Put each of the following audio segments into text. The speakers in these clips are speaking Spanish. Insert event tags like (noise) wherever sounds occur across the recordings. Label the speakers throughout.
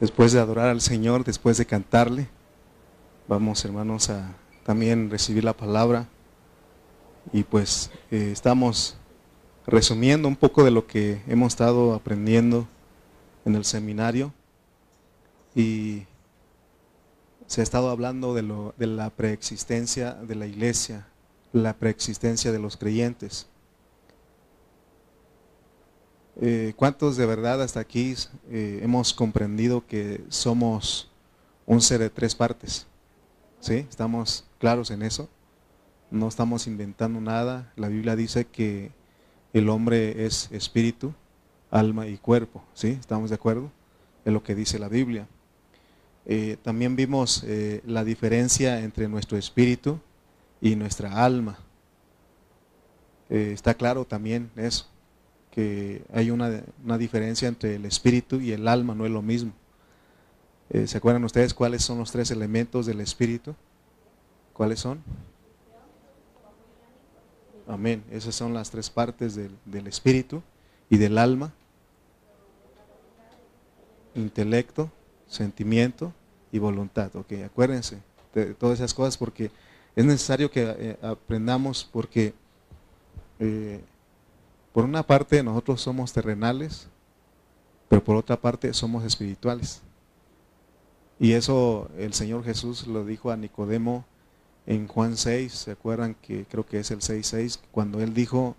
Speaker 1: Después de adorar al Señor, después de cantarle, vamos hermanos a también recibir la palabra. Y pues eh, estamos resumiendo un poco de lo que hemos estado aprendiendo en el seminario. Y se ha estado hablando de, la preexistencia de la iglesia, la preexistencia de los creyentes. Eh, ¿Cuántos de verdad hasta aquí eh, hemos comprendido que somos un ser de tres partes? ¿Sí? ¿Estamos claros en eso? No estamos inventando nada. La Biblia dice que el hombre es espíritu, alma y cuerpo. ¿Sí? ¿Estamos de acuerdo? Es lo que dice la Biblia. Eh, también vimos la diferencia entre nuestro espíritu y nuestra alma. está claro también eso que hay una, diferencia entre el espíritu y el alma, no es lo mismo. Eh, ¿Se acuerdan ustedes cuáles son los tres elementos del espíritu? ¿Cuáles son? Amén. Esas son las tres partes del, espíritu y del alma. Intelecto, sentimiento y voluntad. Ok, acuérdense de todas esas cosas porque es necesario que eh, aprendamos porque eh, por una parte nosotros somos terrenales, pero por otra parte somos espirituales. Y eso el Señor Jesús lo dijo a Nicodemo en Juan 6, ¿se acuerdan que creo que es el 6.6? Cuando él dijo,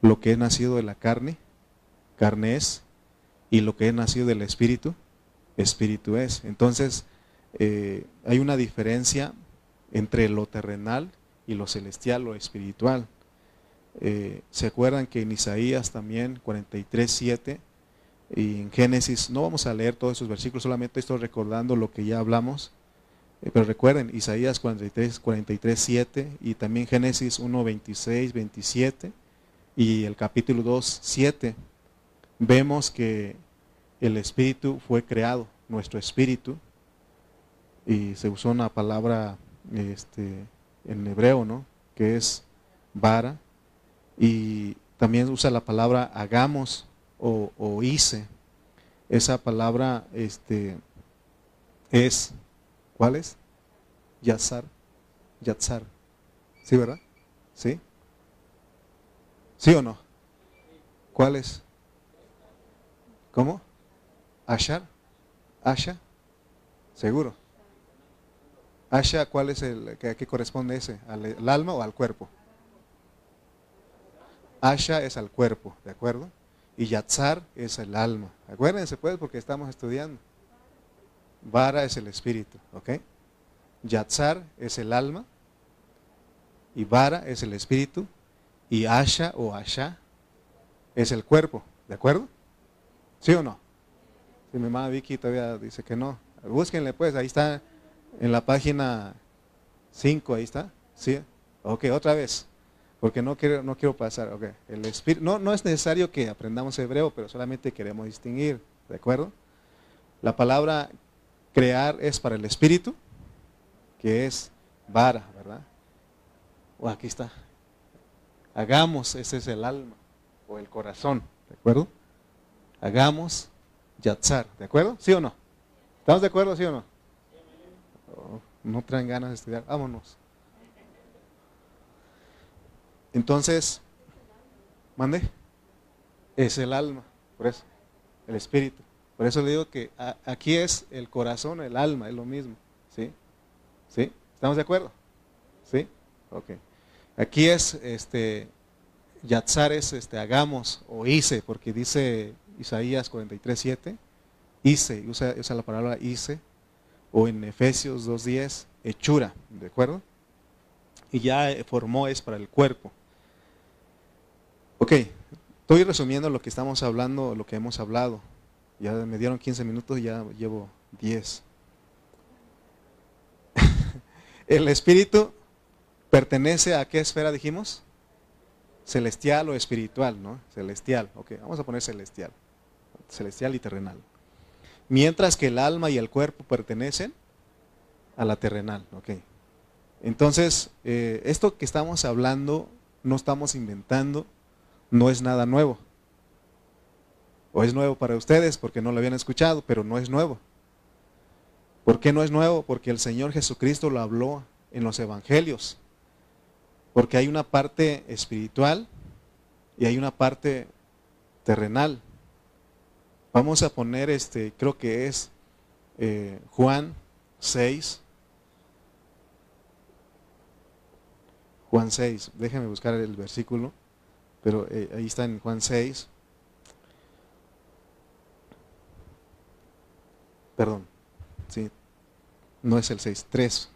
Speaker 1: lo que es nacido de la carne, carne es, y lo que es nacido del espíritu, espíritu es. Entonces, eh, hay una diferencia entre lo terrenal y lo celestial, lo espiritual. Eh, ¿Se acuerdan que en Isaías también 43.7 y en Génesis, no vamos a leer todos esos versículos, solamente estoy recordando lo que ya hablamos, eh, pero recuerden, Isaías 43, 43, y también Génesis 1, 26, 27 y el capítulo 2, 7, vemos que el espíritu fue creado, nuestro espíritu, y se usó una palabra este, en hebreo, ¿no? Que es vara, y también usa la palabra hagamos o, hice. Esa palabra este, es, ¿cuál es? Yatzar. Yatzar. ¿Sí, verdad? ¿Sí? ¿Sí o no? ¿Cuál es? ¿Cómo? ¿Ashar? ¿Asha? ¿Seguro? ¿Asha cuál es el que, corresponde ese? ¿Al alma o al cuerpo? Asha es al cuerpo, ¿de acuerdo? Y Yatzar es el alma. Acuérdense pues porque estamos estudiando. Vara es el espíritu, ¿ok? Yatzar es el alma y Vara es el espíritu y Asha o Asha es el cuerpo, ¿de acuerdo? ¿Sí o no? Si mi mamá Vicky todavía dice que no. Búsquenle pues, ahí está en la página 5, ahí está. ¿Sí? Ok, otra vez porque no quiero, no quiero pasar. Okay. El espíritu, no, no es necesario que aprendamos hebreo, pero solamente queremos distinguir, ¿de acuerdo? La palabra crear es para el espíritu, que es vara, ¿verdad? O aquí está. Hagamos, ese es el alma o el corazón, ¿de acuerdo? Hagamos yatzar, ¿de acuerdo? ¿Sí o no? ¿Estamos de acuerdo, sí o no? Oh, no traen ganas de estudiar, vámonos. Entonces, mande, es el alma, por eso, el espíritu. Por eso le digo que aquí es el corazón, el alma, es lo mismo. ¿Sí? ¿Sí? ¿Estamos de acuerdo? ¿Sí? Ok. Aquí es, este, Yatzar es, este, hagamos o hice, porque dice Isaías 43, 7, hice, usa, usa la palabra hice, o en Efesios 2.10, hechura, ¿de acuerdo? Y ya formó es para el cuerpo. Ok, estoy resumiendo lo que estamos hablando, lo que hemos hablado. Ya me dieron 15 minutos, y ya llevo 10. (laughs) El espíritu pertenece a qué esfera dijimos? Celestial o espiritual, ¿no? Celestial, ok, vamos a poner celestial. Celestial y terrenal. Mientras que el alma y el cuerpo pertenecen a la terrenal, ok. Entonces, eh, esto que estamos hablando, no estamos inventando, no es nada nuevo. O es nuevo para ustedes porque no lo habían escuchado, pero no es nuevo. ¿Por qué no es nuevo? Porque el Señor Jesucristo lo habló en los evangelios. Porque hay una parte espiritual y hay una parte terrenal. Vamos a poner este, creo que es eh, Juan 6. Juan 6, déjenme buscar el versículo, pero eh, ahí está en Juan 6. Perdón, sí, no es el 6, 3.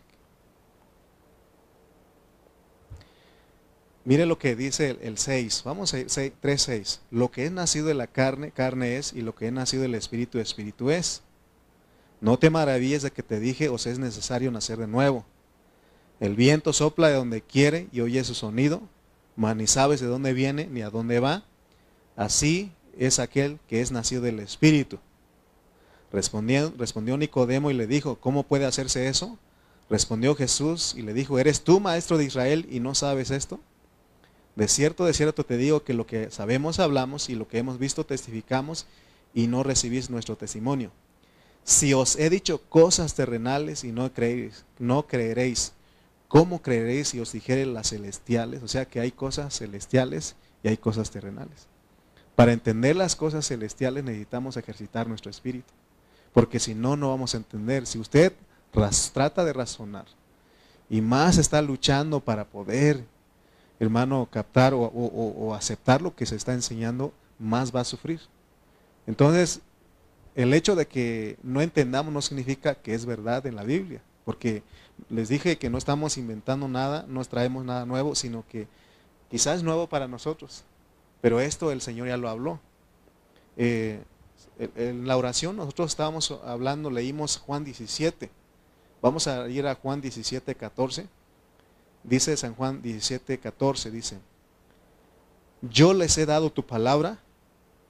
Speaker 1: Mire lo que dice el, 6. Vamos a ir 3, 6. Lo que es nacido de la carne, carne es, y lo que es nacido del espíritu, espíritu es. No te maravilles de que te dije, os es necesario nacer de nuevo. El viento sopla de donde quiere y oye su sonido, mas ni sabes de dónde viene ni a dónde va. Así es aquel que es nacido del espíritu. Respondió, respondió Nicodemo y le dijo, ¿cómo puede hacerse eso? Respondió Jesús y le dijo, ¿eres tú maestro de Israel y no sabes esto? De cierto, de cierto te digo que lo que sabemos hablamos y lo que hemos visto testificamos y no recibís nuestro testimonio. Si os he dicho cosas terrenales y no creéis, no creeréis, ¿cómo creeréis si os dijere las celestiales? O sea que hay cosas celestiales y hay cosas terrenales. Para entender las cosas celestiales necesitamos ejercitar nuestro espíritu, porque si no, no vamos a entender. Si usted trata de razonar y más está luchando para poder hermano, captar o, aceptar lo que se está enseñando, más va a sufrir. Entonces, el hecho de que no entendamos no significa que es verdad en la Biblia, porque les dije que no estamos inventando nada, no traemos nada nuevo, sino que quizás es nuevo para nosotros, pero esto el Señor ya lo habló. Eh, en la oración nosotros estábamos hablando, leímos Juan 17, vamos a ir a Juan 17, 14. Dice San Juan 17, 14, dice, yo les he dado tu palabra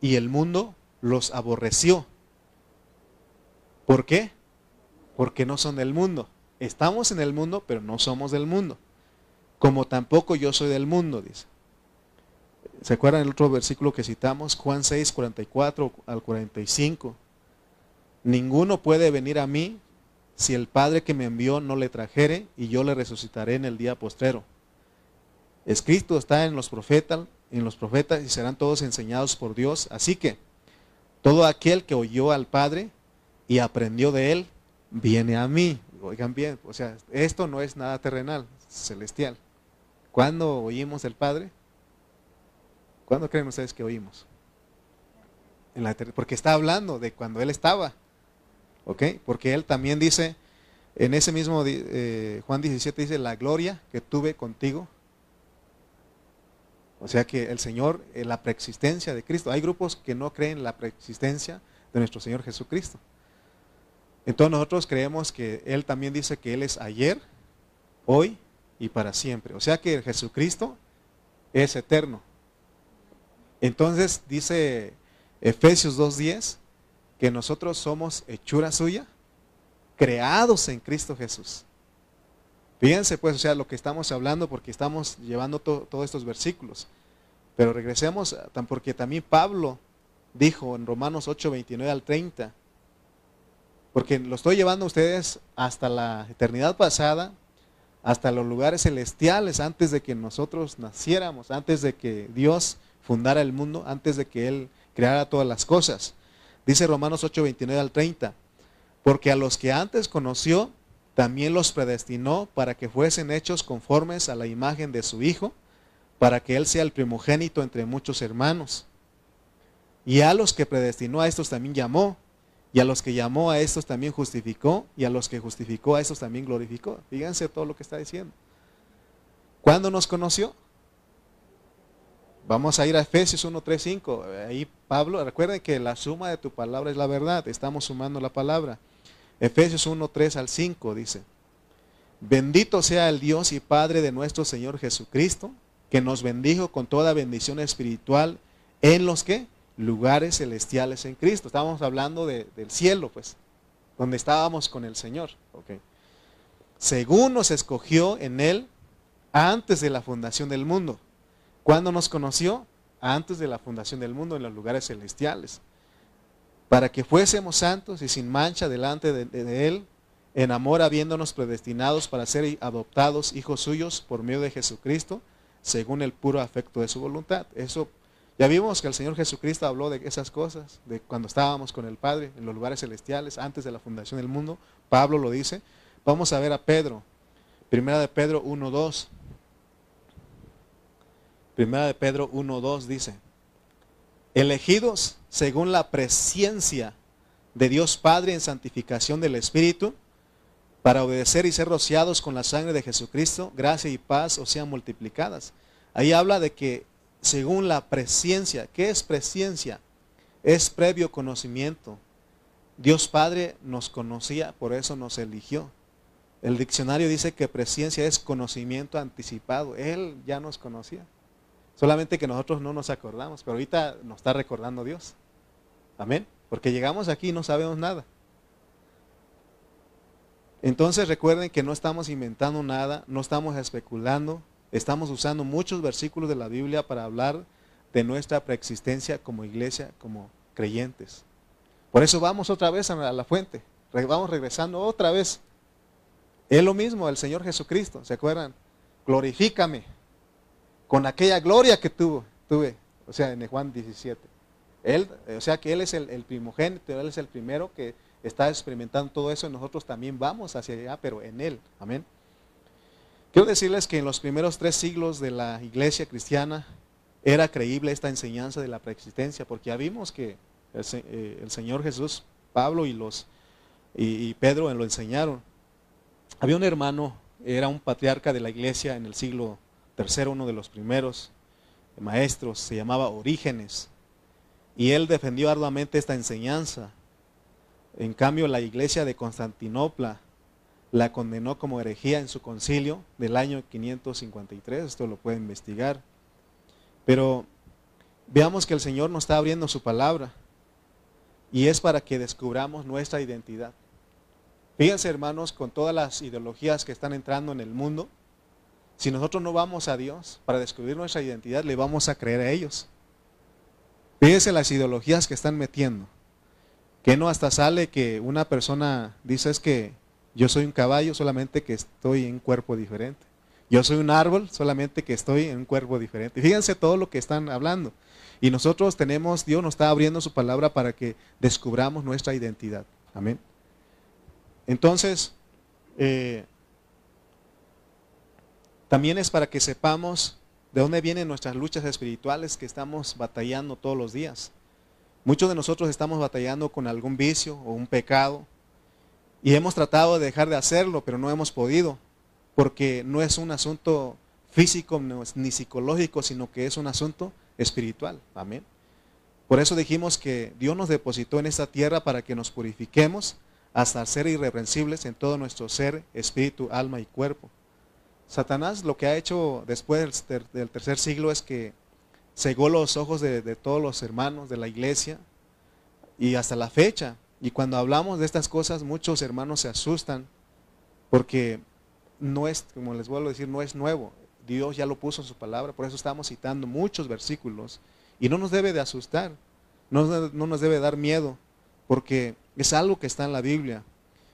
Speaker 1: y el mundo los aborreció. ¿Por qué? Porque no son del mundo. Estamos en el mundo, pero no somos del mundo. Como tampoco yo soy del mundo, dice. ¿Se acuerdan el otro versículo que citamos? Juan 6, 44 al 45. Ninguno puede venir a mí si el Padre que me envió no le trajere y yo le resucitaré en el día postrero. Escrito está en los profetas, en los profetas y serán todos enseñados por Dios. Así que todo aquel que oyó al Padre y aprendió de él, viene a mí. Oigan bien, o sea, esto no es nada terrenal, celestial. ¿Cuándo oímos el Padre? ¿Cuándo creen ustedes que oímos? En la porque está hablando de cuando Él estaba. ¿Ok? Porque él también dice, en ese mismo eh, Juan 17 dice, la gloria que tuve contigo. O sea que el Señor, eh, la preexistencia de Cristo. Hay grupos que no creen la preexistencia de nuestro Señor Jesucristo. Entonces nosotros creemos que Él también dice que Él es ayer, hoy y para siempre. O sea que Jesucristo es eterno. Entonces dice Efesios 2.10 que nosotros somos hechura suya, creados en Cristo Jesús. Fíjense pues, o sea, lo que estamos hablando porque estamos llevando todos estos versículos. Pero regresemos, porque también Pablo dijo en Romanos 8, 29 al 30, porque lo estoy llevando a ustedes hasta la eternidad pasada, hasta los lugares celestiales, antes de que nosotros naciéramos, antes de que Dios fundara el mundo, antes de que Él creara todas las cosas. Dice Romanos 8, 29 al 30, porque a los que antes conoció, también los predestinó para que fuesen hechos conformes a la imagen de su Hijo, para que Él sea el primogénito entre muchos hermanos. Y a los que predestinó a estos también llamó, y a los que llamó a estos también justificó, y a los que justificó a estos también glorificó. Fíjense todo lo que está diciendo. ¿Cuándo nos conoció? Vamos a ir a Efesios 1, 3, 5. Ahí Pablo, recuerden que la suma de tu palabra es la verdad. Estamos sumando la palabra. Efesios 1, 3 al 5 dice, bendito sea el Dios y Padre de nuestro Señor Jesucristo, que nos bendijo con toda bendición espiritual en los que lugares celestiales en Cristo. Estábamos hablando del cielo, pues, donde estábamos con el Señor. Según nos escogió en Él antes de la fundación del mundo ¿Cuándo nos conoció? Antes de la fundación del mundo en los lugares celestiales. Para que fuésemos santos y sin mancha delante de, Él en amor habiéndonos predestinados para ser adoptados hijos suyos por medio de Jesucristo, según el puro afecto de su voluntad. Eso ya vimos que el Señor Jesucristo habló de esas cosas, de cuando estábamos con el Padre en los lugares celestiales, antes de la fundación del mundo. Pablo lo dice. Vamos a ver a Pedro. Primera de Pedro 1.2. Primera de Pedro 1.2 dice, elegidos según la presencia de Dios Padre en santificación del Espíritu, para obedecer y ser rociados con la sangre de Jesucristo, gracia y paz os sean multiplicadas. Ahí habla de que según la presencia, ¿qué es presencia? Es previo conocimiento. Dios Padre nos conocía, por eso nos eligió. El diccionario dice que presencia es conocimiento anticipado. Él ya nos conocía. Solamente que nosotros no nos acordamos, pero ahorita nos está recordando Dios. Amén. Porque llegamos aquí y no sabemos nada. Entonces recuerden que no estamos inventando nada, no estamos especulando, estamos usando muchos versículos de la Biblia para hablar de nuestra preexistencia como iglesia, como creyentes. Por eso vamos otra vez a la fuente, vamos regresando otra vez. Es lo mismo el Señor Jesucristo, ¿se acuerdan? Glorifícame con aquella gloria que tuvo, tuve, o sea, en Juan 17. Él, o sea que Él es el, primogénito, Él es el primero que está experimentando todo eso y nosotros también vamos hacia allá, pero en Él. Amén. Quiero decirles que en los primeros tres siglos de la iglesia cristiana era creíble esta enseñanza de la preexistencia, porque ya vimos que el, eh, Señor Jesús, Pablo y, los, y, y Pedro lo enseñaron. Había un hermano, era un patriarca de la iglesia en el siglo tercero, uno de los primeros maestros, se llamaba Orígenes, y él defendió arduamente esta enseñanza. En cambio, la iglesia de Constantinopla la condenó como herejía en su concilio del año 553, esto lo puede investigar. Pero veamos que el Señor nos está abriendo su palabra y es para que descubramos nuestra identidad. Fíjense hermanos, con todas las ideologías que están entrando en el mundo, si nosotros no vamos a Dios para descubrir nuestra identidad, le vamos a creer a ellos. Fíjense las ideologías que están metiendo. Que no hasta sale que una persona dice es que yo soy un caballo solamente que estoy en un cuerpo diferente. Yo soy un árbol solamente que estoy en un cuerpo diferente. Fíjense todo lo que están hablando. Y nosotros tenemos, Dios nos está abriendo su palabra para que descubramos nuestra identidad. Amén. Entonces, eh, también es para que sepamos de dónde vienen nuestras luchas espirituales que estamos batallando todos los días. Muchos de nosotros estamos batallando con algún vicio o un pecado y hemos tratado de dejar de hacerlo, pero no hemos podido, porque no es un asunto físico ni psicológico, sino que es un asunto espiritual. Amén. Por eso dijimos que Dios nos depositó en esta tierra para que nos purifiquemos hasta ser irreprensibles en todo nuestro ser, espíritu, alma y cuerpo. Satanás lo que ha hecho después del tercer siglo es que cegó los ojos de, todos los hermanos de la iglesia y hasta la fecha. Y cuando hablamos de estas cosas, muchos hermanos se asustan porque no es, como les vuelvo a decir, no es nuevo. Dios ya lo puso en su palabra, por eso estamos citando muchos versículos y no nos debe de asustar, no, no nos debe dar miedo, porque es algo que está en la Biblia.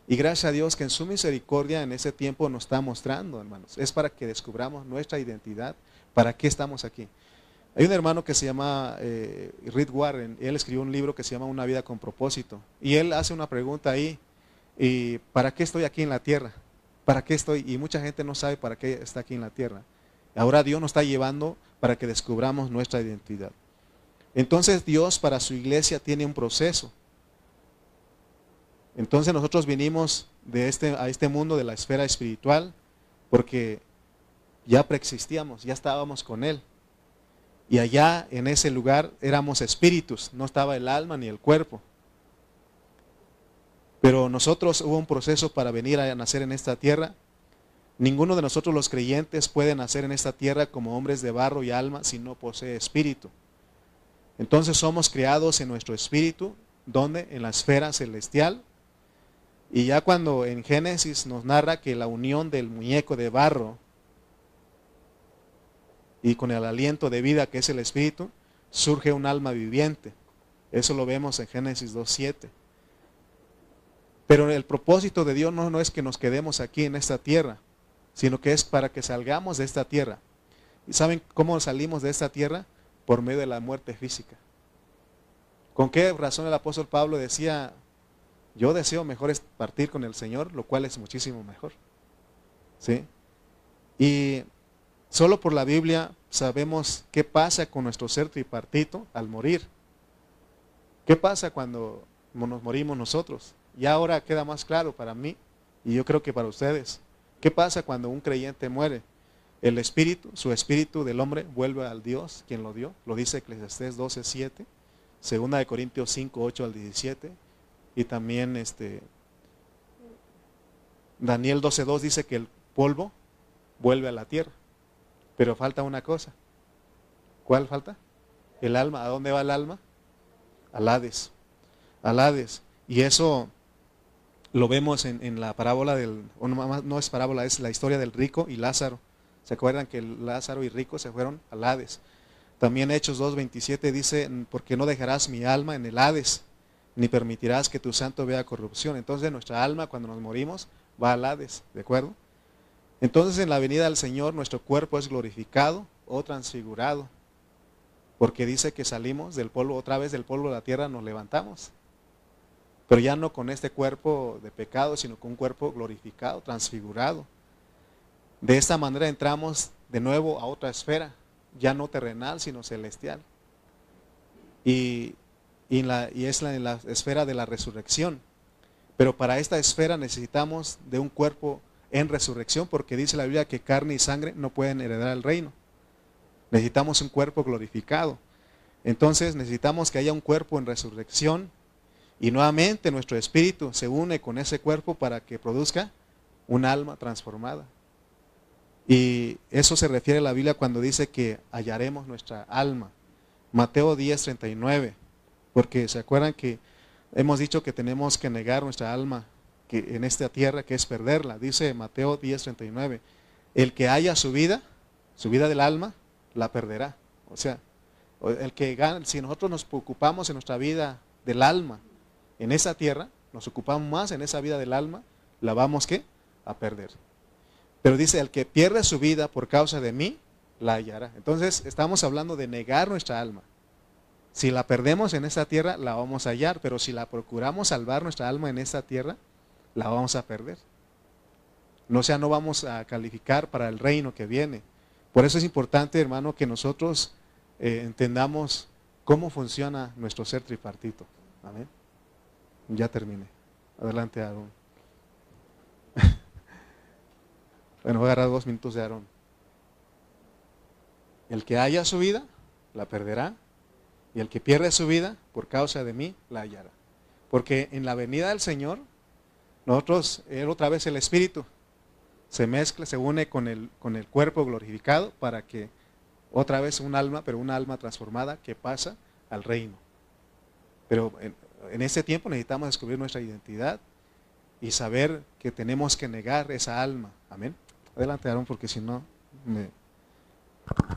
Speaker 1: Y gracias a Dios que en su misericordia en ese tiempo nos está mostrando, hermanos. Es para que descubramos nuestra identidad, para qué estamos aquí. Hay un hermano que se llama eh, Warren, él escribió un libro que se llama Una vida con propósito. Y él hace una pregunta ahí, y ¿para qué estoy aquí en la tierra? ¿Para qué estoy? Y mucha gente no sabe para qué está aquí en la tierra. Ahora Dios nos está llevando para que descubramos nuestra identidad. Entonces Dios para su iglesia tiene un proceso. Entonces nosotros vinimos de este, a este mundo de la esfera espiritual porque ya preexistíamos, ya estábamos con Él. Y allá en ese lugar éramos espíritus, no estaba el alma ni el cuerpo. Pero nosotros hubo un proceso para venir a nacer en esta tierra. Ninguno de nosotros los creyentes puede nacer en esta tierra como hombres de barro y alma si no posee espíritu. Entonces somos creados en nuestro espíritu, donde en la esfera celestial, y ya cuando en Génesis nos narra que la unión del muñeco de barro y con el aliento de vida que es el Espíritu, surge un alma viviente. Eso lo vemos en Génesis 2.7. Pero el propósito de Dios no, no es que nos quedemos aquí en esta tierra, sino que es para que salgamos de esta tierra. ¿Y saben cómo salimos de esta tierra? Por medio de la muerte física. ¿Con qué razón el apóstol Pablo decía, yo deseo mejor partir con el Señor, lo cual es muchísimo mejor? ¿Sí? Y solo por la Biblia sabemos qué pasa con nuestro ser tripartito al morir. ¿Qué pasa cuando nos morimos nosotros? Y ahora queda más claro para mí y yo creo que para ustedes. ¿Qué pasa cuando un creyente muere? El espíritu, su espíritu del hombre vuelve al Dios, quien lo dio. Lo dice Eclesiastés 12, 7. Segunda de Corintios 5, 8 al 17. Y también este, Daniel 12, 2 dice que el polvo vuelve a la tierra. Pero falta una cosa. ¿Cuál falta? El alma. ¿A dónde va el alma? Al Hades. Al Hades. Y eso lo vemos en, la parábola del, no, es parábola, es la historia del rico y Lázaro. ¿Se acuerdan que Lázaro y rico se fueron al Hades? También Hechos 2.27 dice, porque no dejarás mi alma en el Hades, ni permitirás que tu santo vea corrupción. Entonces nuestra alma cuando nos morimos va al Hades, ¿de acuerdo? Entonces en la venida del Señor nuestro cuerpo es glorificado o transfigurado, porque dice que salimos del polvo, otra vez del polvo de la tierra nos levantamos pero ya no con este cuerpo de pecado, sino con un cuerpo glorificado, transfigurado. De esta manera entramos de nuevo a otra esfera, ya no terrenal, sino celestial. Y, es la, la esfera de la resurrección. Pero para esta esfera necesitamos de un cuerpo en resurrección, porque dice la Biblia que carne y sangre no pueden heredar el reino. Necesitamos un cuerpo glorificado. Entonces necesitamos que haya un cuerpo en resurrección y nuevamente nuestro espíritu se une con ese cuerpo para que produzca un alma transformada. Y eso se refiere a la Biblia cuando dice que hallaremos nuestra alma. Mateo 10, 39. Porque se acuerdan que hemos dicho que tenemos que negar nuestra alma que en esta tierra, que es perderla. Dice Mateo 10, 39. El que haya su vida, su vida del alma, la perderá. O sea, el que gana, si nosotros nos preocupamos en nuestra vida del alma, en esa tierra, nos ocupamos más en esa vida del alma, la vamos ¿qué? a perder. Pero dice, el que pierde su vida por causa de mí, la hallará. Entonces, estamos hablando de negar nuestra alma. Si la perdemos en esta tierra, la vamos a hallar, pero si la procuramos salvar nuestra alma en esta tierra, la vamos a perder. No sea, no vamos a calificar para el reino que viene. Por eso es importante, hermano, que nosotros eh, entendamos cómo funciona nuestro ser tripartito. Amén. Ya terminé. Adelante, Aarón. (laughs) bueno, voy a agarrar dos minutos de Aarón. El que haya su vida, la perderá. Y el que pierde su vida, por causa de mí, la hallará. Porque en la venida del Señor, nosotros, Él otra vez el Espíritu, se mezcla, se une con el, con el cuerpo glorificado para que otra vez un alma, pero una alma transformada que pasa al reino. Pero en ese tiempo necesitamos descubrir nuestra identidad y saber que tenemos que negar esa alma. Amén. Adelante, Aaron, porque si no me...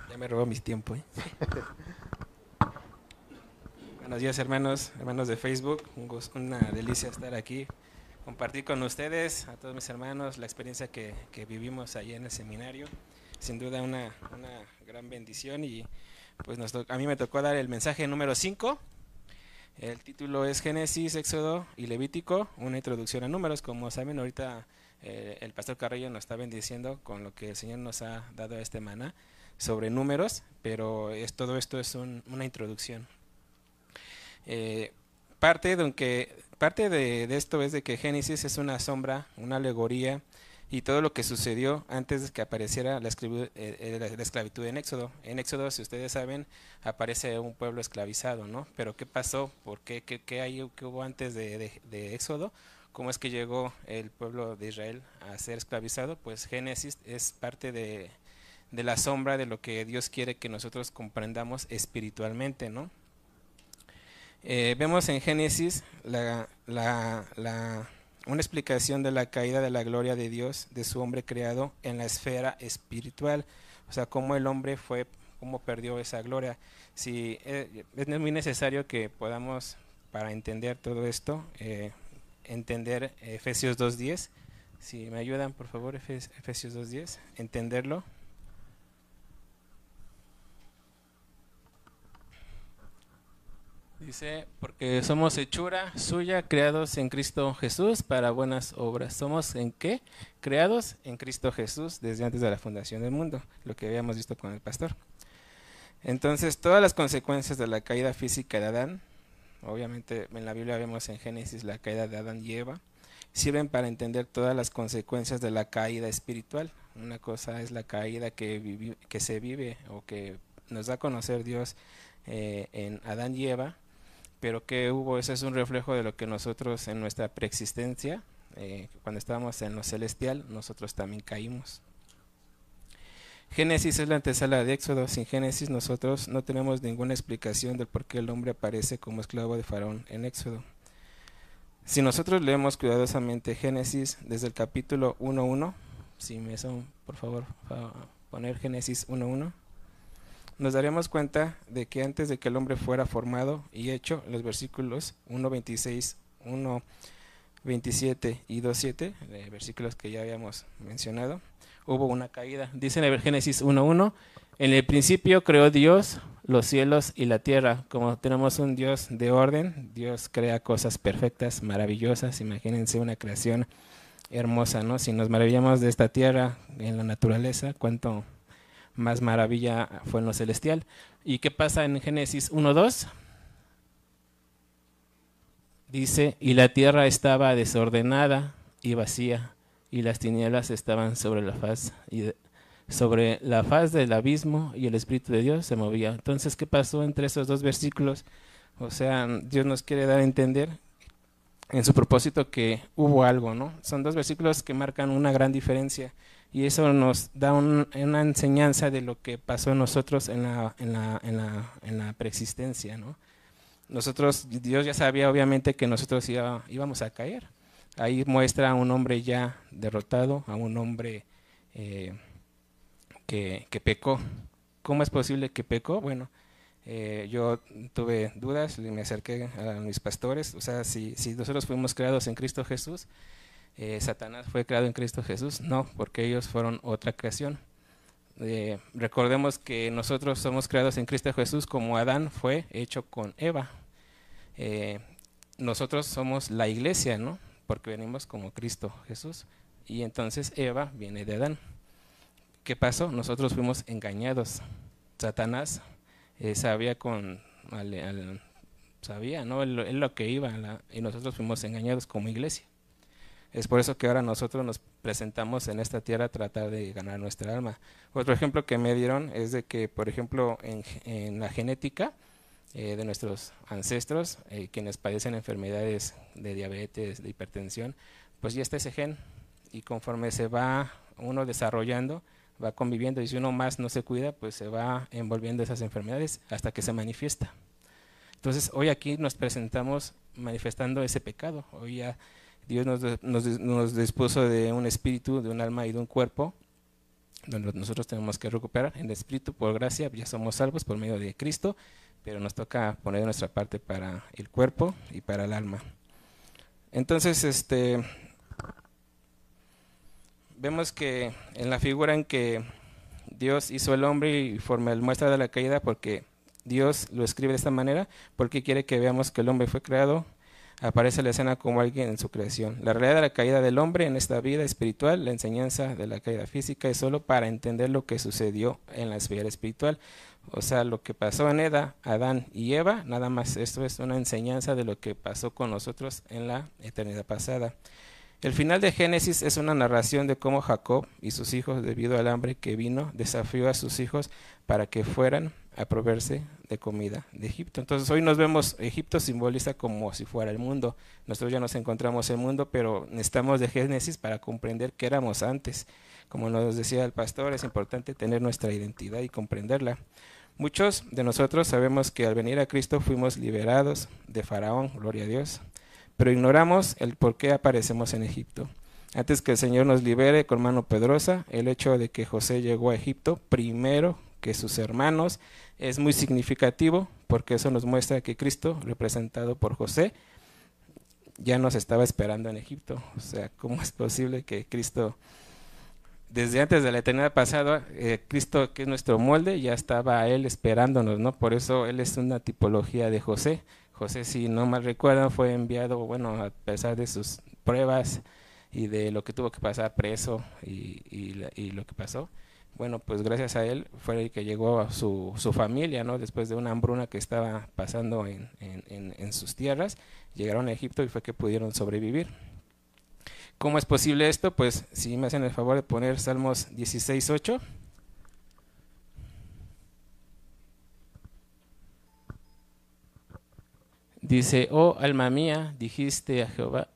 Speaker 2: Ya me robó mi tiempo. ¿eh? (laughs) Buenos días, hermanos, hermanos de Facebook. una delicia estar aquí, compartir con ustedes, a todos mis hermanos, la experiencia que, vivimos allí en el seminario. Sin duda una, gran bendición y pues a mí me tocó dar el mensaje número 5 el título es Génesis, Éxodo y Levítico, una introducción a números. Como saben, ahorita eh, el pastor Carrillo nos está bendiciendo con lo que el Señor nos ha dado a este maná sobre números, pero es, todo esto es una introducción. Eh, parte de, parte de, esto es de que Génesis es una sombra, una alegoría y todo lo que sucedió antes de que apareciera la esclavitud, eh, eh, la esclavitud en Éxodo. En Éxodo, si ustedes saben, aparece un pueblo esclavizado, ¿no? Pero ¿qué pasó? ¿Por qué? ¿Qué, hay, qué hubo antes de, Éxodo? ¿Cómo es que llegó el pueblo de Israel a ser esclavizado? Pues Génesis es parte de, la sombra de lo que Dios quiere que nosotros comprendamos espiritualmente, ¿no? Eh, vemos en Génesis la, la, la una explicación de la caída de la gloria de Dios, de su hombre creado en la esfera espiritual. O sea, cómo el hombre fue, cómo perdió esa gloria. Si, eh, es muy necesario que podamos, para entender todo esto, eh, entender Efesios 2.10. Si me ayudan, por favor, Efesios 2.10, entenderlo. Dice, porque somos hechura suya, creados en Cristo Jesús para buenas obras. ¿Somos en qué? Creados en Cristo Jesús desde antes de la fundación del mundo, lo que habíamos visto con el pastor. Entonces, todas las consecuencias de la caída física de Adán, obviamente en la Biblia vemos en Génesis la caída de Adán y Eva, sirven para entender todas las consecuencias de la caída espiritual. Una cosa es la caída que, que se vive o que nos da a conocer Dios eh, en Adán y Eva, pero que hubo, ese es un reflejo de lo que nosotros en nuestra preexistencia, eh, cuando estábamos en lo celestial, nosotros también caímos. Génesis es la antesala de Éxodo. Sin Génesis nosotros no tenemos ninguna explicación del por qué el hombre aparece como esclavo de Faraón en Éxodo. Si nosotros leemos cuidadosamente Génesis desde el capítulo 1.1, si me son, por favor, poner Génesis 1.1 nos daremos cuenta de que antes de que el hombre fuera formado y hecho, los versículos 1.26, 1.27 y 2.7, eh, versículos que ya habíamos mencionado, hubo una caída. Dice en el Génesis 1.1, en el principio creó Dios los cielos y la tierra. Como tenemos un Dios de orden, Dios crea cosas perfectas, maravillosas. Imagínense una creación hermosa, ¿no? Si nos maravillamos de esta tierra en la naturaleza, cuánto más maravilla fue en lo celestial. ¿Y qué pasa en Génesis 1.2? Dice, y la tierra estaba desordenada y vacía, y las tinieblas estaban sobre la faz, y sobre la faz del abismo, y el Espíritu de Dios se movía. Entonces, ¿qué pasó entre esos dos versículos? O sea, Dios nos quiere dar a entender en su propósito que hubo algo, ¿no? Son dos versículos que marcan una gran diferencia y eso nos da una enseñanza de lo que pasó en nosotros en la, en la, en la, en la preexistencia. ¿no? Nosotros, Dios ya sabía obviamente que nosotros íbamos a caer. Ahí muestra a un hombre ya derrotado, a un hombre eh, que, que, pecó. ¿Cómo es posible que pecó? Bueno, eh, yo tuve dudas, me acerqué a mis pastores, o sea, si, si nosotros fuimos creados en Cristo Jesús, eh, Satanás fue creado en Cristo Jesús. No, porque ellos fueron otra creación. Eh, recordemos que nosotros somos creados en Cristo Jesús como Adán fue hecho con Eva. Eh, nosotros somos la iglesia, ¿no? Porque venimos como Cristo Jesús. Y entonces Eva viene de Adán. ¿Qué pasó? Nosotros fuimos engañados. Satanás sabía con sabía, ¿no? Él, lo que iba y nosotros fuimos engañados como iglesia. Es por eso que ahora nosotros nos presentamos en esta tierra a tratar de ganar nuestra alma. Otro ejemplo que me dieron es de que, por ejemplo, en, la genética eh, de nuestros ancestros, eh, quienes padecen enfermedades de diabetes, de hipertensión, pues ya está ese gen y conforme se va uno desarrollando, va conviviendo y si uno más no se cuida, pues se va envolviendo esas enfermedades hasta que se manifiesta. Entonces, hoy aquí nos presentamos manifestando ese pecado. Hoy ya Dios nos, nos, dispuso de un espíritu, de un alma y de un cuerpo, donde nosotros tenemos que recuperar. En el espíritu, por gracia, ya somos salvos por medio de Cristo, pero nos toca poner nuestra parte para el cuerpo y para el alma. Entonces, este, vemos que en la figura en que Dios hizo el hombre y forma el muestra de la caída, porque Dios lo escribe de esta manera, porque quiere que veamos que el hombre fue creado aparece la escena como alguien en su creación. La realidad de la caída del hombre en esta vida espiritual, la enseñanza de la caída física es solo para entender lo que sucedió en la esfera espiritual. O sea, lo que pasó en Eda, Adán y Eva, nada más esto es una enseñanza de lo que pasó con nosotros en la eternidad pasada. El final de Génesis es una narración de cómo Jacob y sus hijos, debido al hambre que vino, desafió a sus hijos para que fueran a proveerse de comida de Egipto. Entonces hoy nos vemos, Egipto simboliza como si fuera el mundo. Nosotros ya nos encontramos en el mundo, pero necesitamos de Génesis para comprender qué éramos antes. Como nos decía el pastor, es importante tener nuestra identidad y comprenderla. Muchos de nosotros sabemos que al venir a Cristo fuimos liberados de Faraón, gloria a Dios, pero ignoramos el por qué aparecemos en Egipto. Antes que el Señor nos libere con mano pedrosa, el hecho de que José llegó a Egipto primero que sus hermanos es muy significativo porque eso nos muestra que Cristo, representado por José, ya nos estaba esperando en Egipto. O sea, ¿cómo es posible que Cristo, desde antes de la eternidad pasada, eh, Cristo, que es nuestro molde, ya estaba Él esperándonos, ¿no? Por eso Él es una tipología de José. José, si no mal recuerdan, fue enviado, bueno, a pesar de sus pruebas y de lo que tuvo que pasar preso y, y lo que pasó, bueno, pues gracias a él fue el que llegó a su, su familia, ¿no? Después de una hambruna que estaba pasando en, en, en, sus tierras, llegaron a Egipto y fue que pudieron sobrevivir. ¿Cómo es posible esto? Pues si me hacen el favor de poner Salmos 16.8. Dice, oh alma mía, dijiste a Jehová,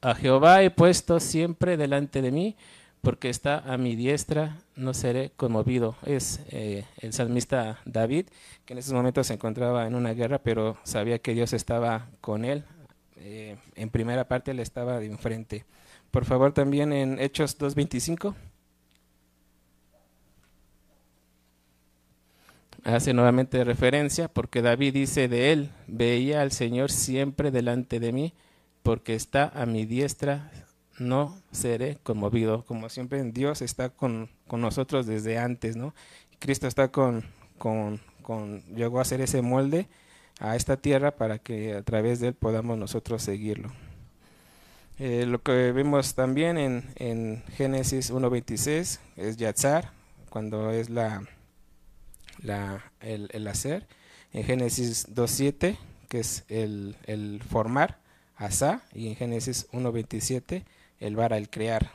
Speaker 2: a Jehová he puesto siempre delante de mí, porque está a mi diestra, no seré conmovido. Es eh, el salmista David, que en esos momentos se encontraba en una guerra, pero sabía que Dios estaba con él. Eh, en primera parte él estaba de enfrente. Por favor, también en Hechos 2.25. Hace nuevamente referencia, porque David dice de él, veía al Señor siempre delante de mí, porque está a mi diestra, no seré conmovido. Como siempre, Dios está con, nosotros desde antes, ¿no? Cristo está con, con, con, llegó a hacer ese molde a esta tierra para que a través de él podamos nosotros seguirlo. Eh, lo que vemos también en, en Génesis 1.26 es Yatzar, cuando es la, la, el, el hacer. En Génesis 2.7, que es el, el formar, Asa, y en Génesis 1.27 el vara, el crear.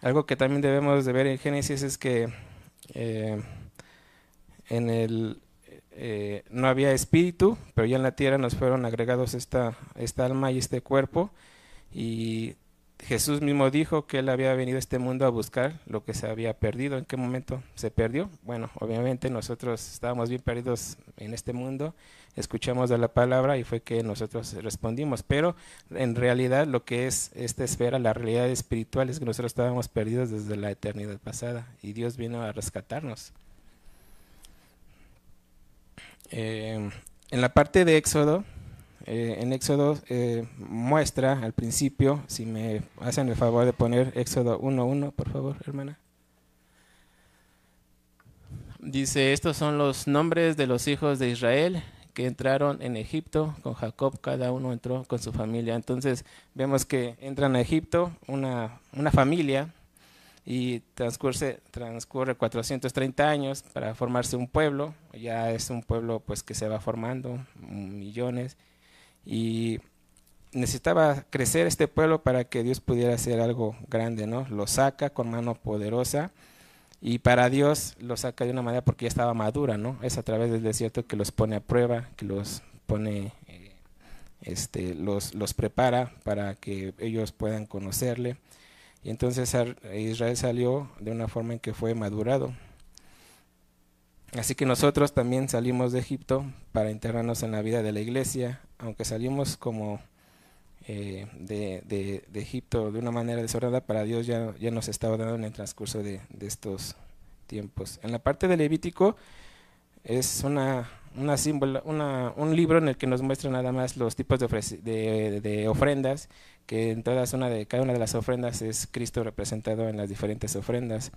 Speaker 2: Algo que también debemos de ver en Génesis es que eh, en el eh, no había espíritu, pero ya en la tierra nos fueron agregados esta, esta alma y este cuerpo y Jesús mismo dijo que él había venido a este mundo a buscar lo que se había perdido. ¿En qué momento se perdió? Bueno, obviamente nosotros estábamos bien perdidos en este mundo, escuchamos de la palabra y fue que nosotros respondimos. Pero en realidad lo que es esta esfera, la realidad espiritual, es que nosotros estábamos perdidos desde la eternidad pasada y Dios vino a rescatarnos. Eh, en la parte de Éxodo, eh, en Éxodo eh, muestra al principio, si me hacen el favor de poner Éxodo 1.1, por favor, hermana. Dice, estos son los nombres de los hijos de Israel que entraron en Egipto con Jacob, cada uno entró con su familia. Entonces vemos que entran a Egipto una, una familia y transcurre, transcurre 430 años para formarse un pueblo, ya es un pueblo pues que se va formando, millones, y necesitaba crecer este pueblo para que Dios pudiera hacer algo grande, ¿no? Lo saca con mano poderosa y para Dios lo saca de una manera porque ya estaba madura, ¿no? Es a través del desierto que los pone a prueba, que los pone, eh, este, los, los prepara para que ellos puedan conocerle. Y entonces Israel salió de una forma en que fue madurado. Así que nosotros también salimos de Egipto para integrarnos en la vida de la iglesia, aunque salimos como eh, de, de, Egipto de una manera desordenada, para Dios ya, ya nos estaba dando en el transcurso de, estos tiempos. En la parte de Levítico es una, una símbolo, una, un libro en el que nos muestra nada más los tipos de, de, ofrendas, que en todas una de, cada una de las ofrendas es Cristo representado en las diferentes ofrendas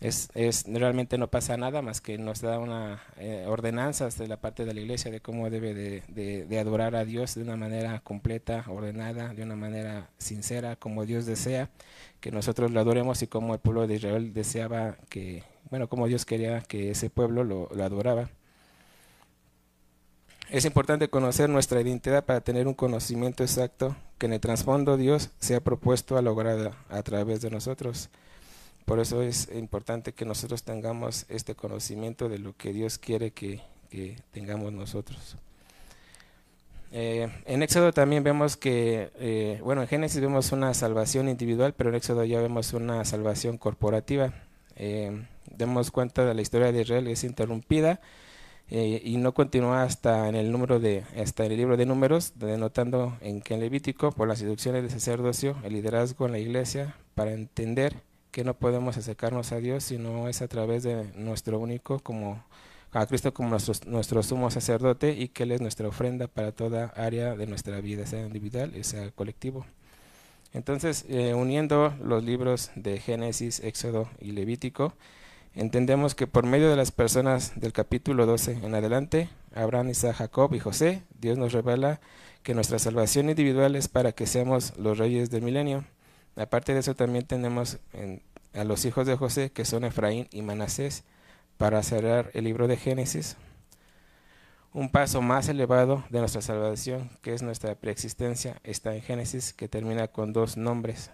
Speaker 2: es, es, realmente no pasa nada más que nos da una eh, ordenanzas de la parte de la iglesia de cómo debe de, de, adorar a Dios de una manera completa, ordenada, de una manera sincera, como Dios desea que nosotros lo adoremos y como el pueblo de Israel deseaba que, bueno, como Dios quería que ese pueblo lo, lo adoraba. Es importante conocer nuestra identidad para tener un conocimiento exacto que en el trasfondo Dios se ha propuesto a lograr a través de nosotros. Por eso es importante que nosotros tengamos este conocimiento de lo que Dios quiere que, tengamos nosotros. Eh, en Éxodo también vemos que, eh, bueno, en Génesis vemos una salvación individual, pero en Éxodo ya vemos una salvación corporativa. Eh, demos cuenta de la historia de Israel es interrumpida y no continúa hasta en el número de hasta el libro de Números, denotando en que en Levítico por las instrucciones del sacerdocio, el liderazgo en la iglesia para entender que no podemos acercarnos a Dios si no es a través de nuestro único como, a Cristo como nuestro, nuestro sumo sacerdote y que Él es nuestra ofrenda para toda área de nuestra vida, sea individual y sea colectivo. Entonces, eh, uniendo los libros de Génesis, Éxodo y Levítico, entendemos que por medio de las personas del capítulo 12 en adelante, Abraham, Isaac, Jacob y José, Dios nos revela que nuestra salvación individual es para que seamos los reyes del milenio. Aparte de eso, también tenemos a los hijos de José, que son Efraín y Manasés, para cerrar el libro de Génesis, un paso más elevado de nuestra salvación, que es nuestra preexistencia, está en Génesis, que termina con dos nombres,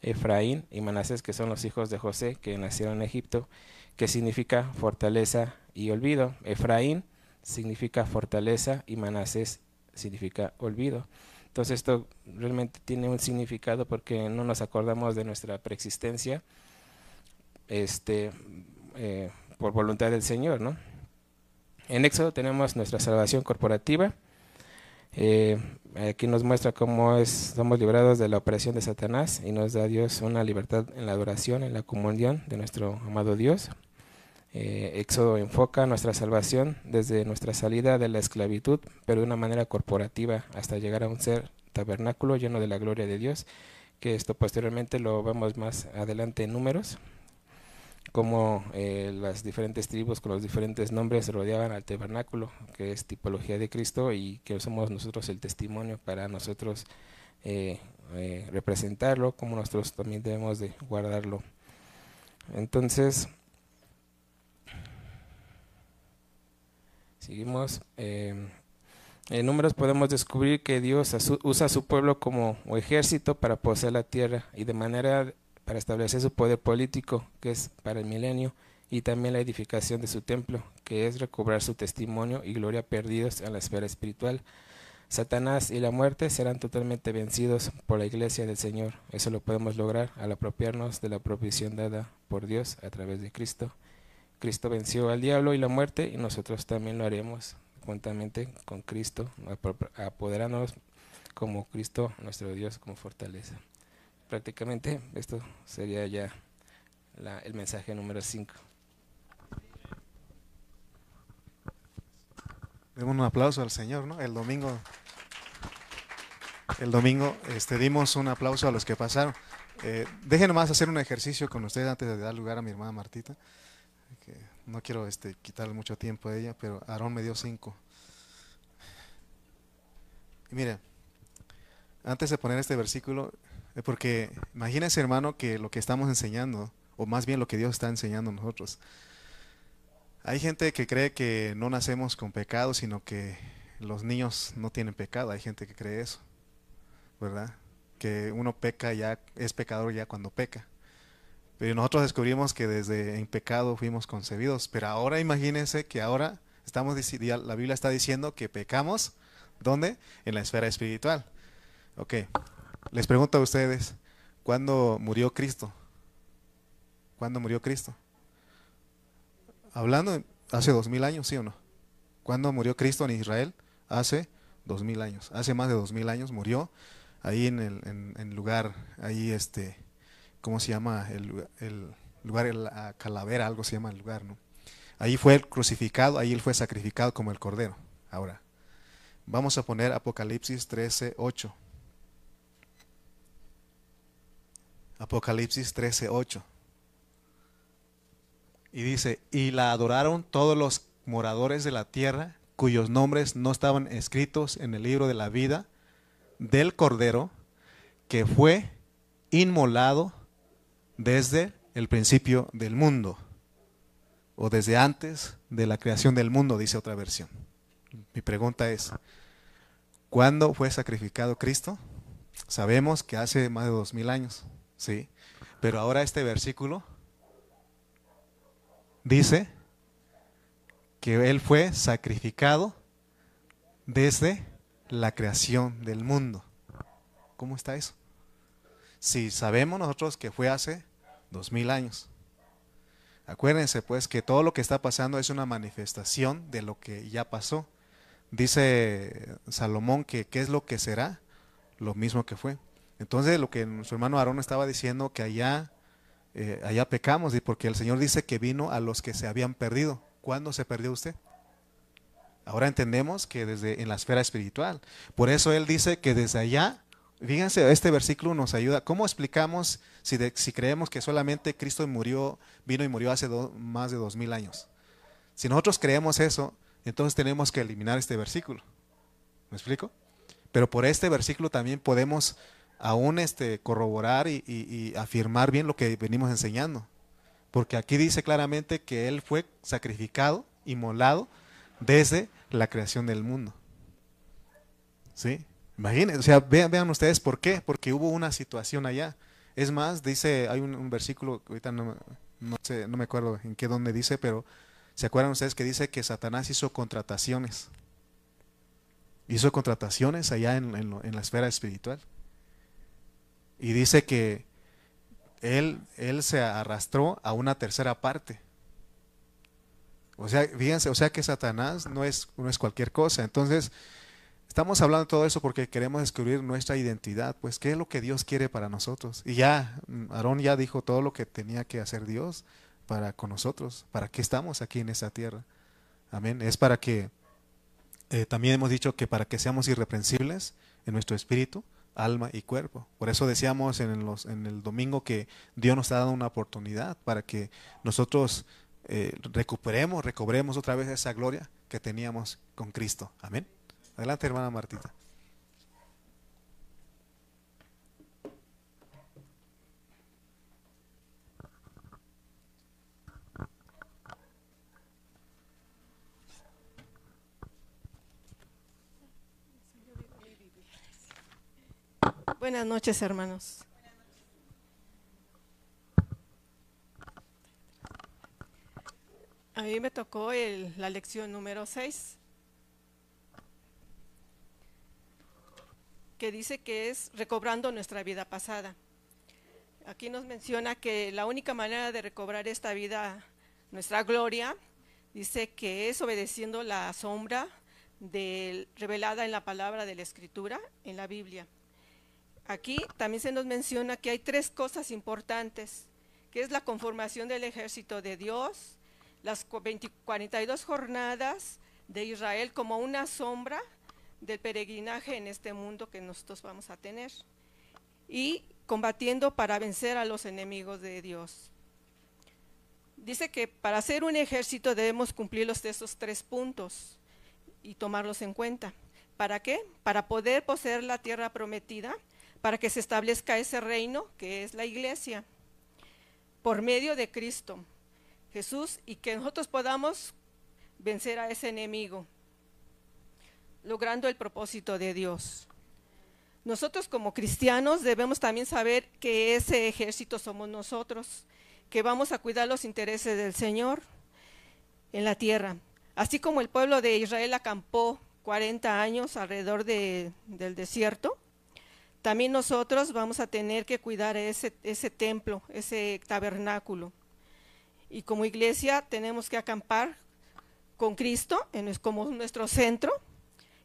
Speaker 2: Efraín y Manasés, que son los hijos de José, que nacieron en Egipto, que significa fortaleza y olvido. Efraín significa fortaleza y Manasés significa olvido. Entonces esto realmente tiene un significado porque no nos acordamos de nuestra preexistencia este, eh, por voluntad del Señor, ¿no? En Éxodo tenemos nuestra salvación corporativa. Eh, aquí nos muestra cómo es, somos librados de la operación de Satanás y nos da Dios una libertad en la adoración, en la comunión de nuestro amado Dios. Eh, Éxodo enfoca nuestra salvación desde nuestra salida de la esclavitud, pero de una manera corporativa, hasta llegar a un ser tabernáculo lleno de la gloria de Dios, que esto posteriormente lo vemos más adelante en números, como eh, las diferentes tribus con los diferentes nombres rodeaban al tabernáculo, que es tipología de Cristo y que somos nosotros el testimonio para nosotros eh, representarlo, como nosotros también debemos de guardarlo. Entonces, seguimos. en números podemos descubrir que Dios usa a su pueblo como ejército para poseer la tierra y de manera para establecer su poder político, que es para el milenio, y también la edificación de su templo, que es recobrar su testimonio y gloria perdidos en la esfera espiritual. Satanás y la muerte serán totalmente vencidos por la iglesia del Señor. Eso lo podemos lograr al apropiarnos de la provisión dada por Dios a través de Cristo. Cristo venció al diablo y la muerte y nosotros también lo haremos juntamente con Cristo, apoderándonos como Cristo, nuestro Dios, como fortaleza prácticamente esto sería ya el mensaje número 5.
Speaker 1: Demos un aplauso al Señor, ¿no? El domingo, el domingo este, dimos un aplauso a los que pasaron. Eh, déjenme más hacer un ejercicio con ustedes antes de dar lugar a mi hermana Martita. No quiero este, quitarle mucho tiempo a ella, pero Aarón me dio cinco. Y mire, antes de poner este versículo, porque imagínense, hermano, que lo que estamos enseñando, o más bien lo que Dios está enseñando a nosotros, hay gente que cree que no nacemos con pecado, sino que los niños no tienen pecado. Hay gente que cree eso, ¿verdad? Que uno peca ya, es pecador ya cuando peca. Pero nosotros descubrimos que desde en pecado fuimos concebidos. Pero ahora imagínense que ahora estamos la Biblia está diciendo que pecamos, ¿dónde? En la esfera espiritual. Ok, les pregunto a ustedes, ¿cuándo murió Cristo? ¿Cuándo murió Cristo? Hablando hace dos mil años, ¿sí o no? ¿Cuándo murió Cristo en Israel? Hace dos mil años. Hace más de dos mil años murió ahí en el en, lugar, ahí este, ¿cómo se llama? El, el lugar, la calavera, algo se llama el lugar, ¿no? Ahí fue crucificado, ahí él fue sacrificado como el cordero. Ahora, vamos a poner Apocalipsis 13, 8. Apocalipsis 13, 8. Y dice, y la adoraron todos los moradores de la tierra cuyos nombres no estaban escritos en el libro de la vida del Cordero que fue inmolado desde el principio del mundo o desde antes de la creación del mundo, dice otra versión. Mi pregunta es, ¿cuándo fue sacrificado Cristo? Sabemos que hace más de dos mil años. ¿sí? Pero ahora este versículo dice que Él fue sacrificado desde la creación del mundo. ¿Cómo está eso? Si sabemos nosotros que fue hace dos mil años. Acuérdense pues que todo lo que está pasando es una manifestación de lo que ya pasó. Dice Salomón que qué es lo que será, lo mismo que fue. Entonces lo que su hermano Aarón estaba diciendo, que allá, eh, allá pecamos, porque el Señor dice que vino a los que se habían perdido. ¿cuándo se perdió usted? Ahora entendemos que desde en la esfera espiritual. Por eso él dice que desde allá, fíjense, este versículo nos ayuda. ¿Cómo explicamos si, creemos que solamente Cristo murió, vino y murió hace más de dos mil años? Si nosotros creemos eso, entonces tenemos que eliminar este versículo. ¿Me explico? Pero por este versículo también podemos aún este, corroborar y, y afirmar bien lo que venimos enseñando. Porque aquí dice claramente que Él fue sacrificado, inmolado, desde la creación del mundo. ¿Sí? Imagínense, o sea, vean, ustedes por qué, porque hubo una situación allá. Es más, dice, hay un, versículo, ahorita no, no, sé, no me acuerdo en qué dónde dice, pero ¿se acuerdan ustedes que dice que Satanás hizo contrataciones? Hizo contrataciones allá en, en la esfera espiritual. Y dice que él, él se arrastró a una tercera parte. O sea, fíjense, o sea que Satanás no es, no es cualquier cosa. Entonces, estamos hablando de todo eso porque queremos descubrir nuestra identidad, pues qué es lo que Dios quiere para nosotros. Y ya, Aarón ya dijo todo lo que tenía que hacer Dios para con nosotros, para qué estamos aquí en esta tierra. Amén. Es para que, eh, también hemos dicho que para que seamos irreprensibles en nuestro espíritu, alma y cuerpo. Por eso decíamos en, los, en el domingo que Dios nos ha dado una oportunidad para que nosotros eh, recuperemos, recobremos otra vez esa gloria que teníamos con Cristo. Amén. Adelante, hermana Martita.
Speaker 3: Buenas noches, hermanos. A mí me tocó la lección número 6, que dice que es recobrando nuestra vida pasada. Aquí nos menciona que la única manera de recobrar esta vida, nuestra gloria, dice que es obedeciendo la sombra revelada en la palabra de la Escritura, en la Biblia. Aquí también se nos menciona que hay tres cosas importantes, que es la conformación del ejército de Dios, las 42 jornadas de Israel como una sombra del peregrinaje en este mundo que nosotros vamos a tener y combatiendo para vencer a los enemigos de Dios. Dice que para ser un ejército debemos cumplir los, esos tres puntos y tomarlos en cuenta. ¿Para qué? Para poder poseer la tierra prometida para que se establezca ese reino que es la iglesia, por medio de Cristo Jesús y que nosotros podamos vencer a ese enemigo, logrando el propósito de Dios. Nosotros como cristianos debemos también saber que ese ejército somos nosotros, que vamos a cuidar los intereses del Señor en la tierra. Así como el pueblo de Israel acampó 40 años alrededor del desierto, también nosotros vamos a tener que cuidar ese, templo, ese tabernáculo. Y como iglesia tenemos que acampar con Cristo como nuestro centro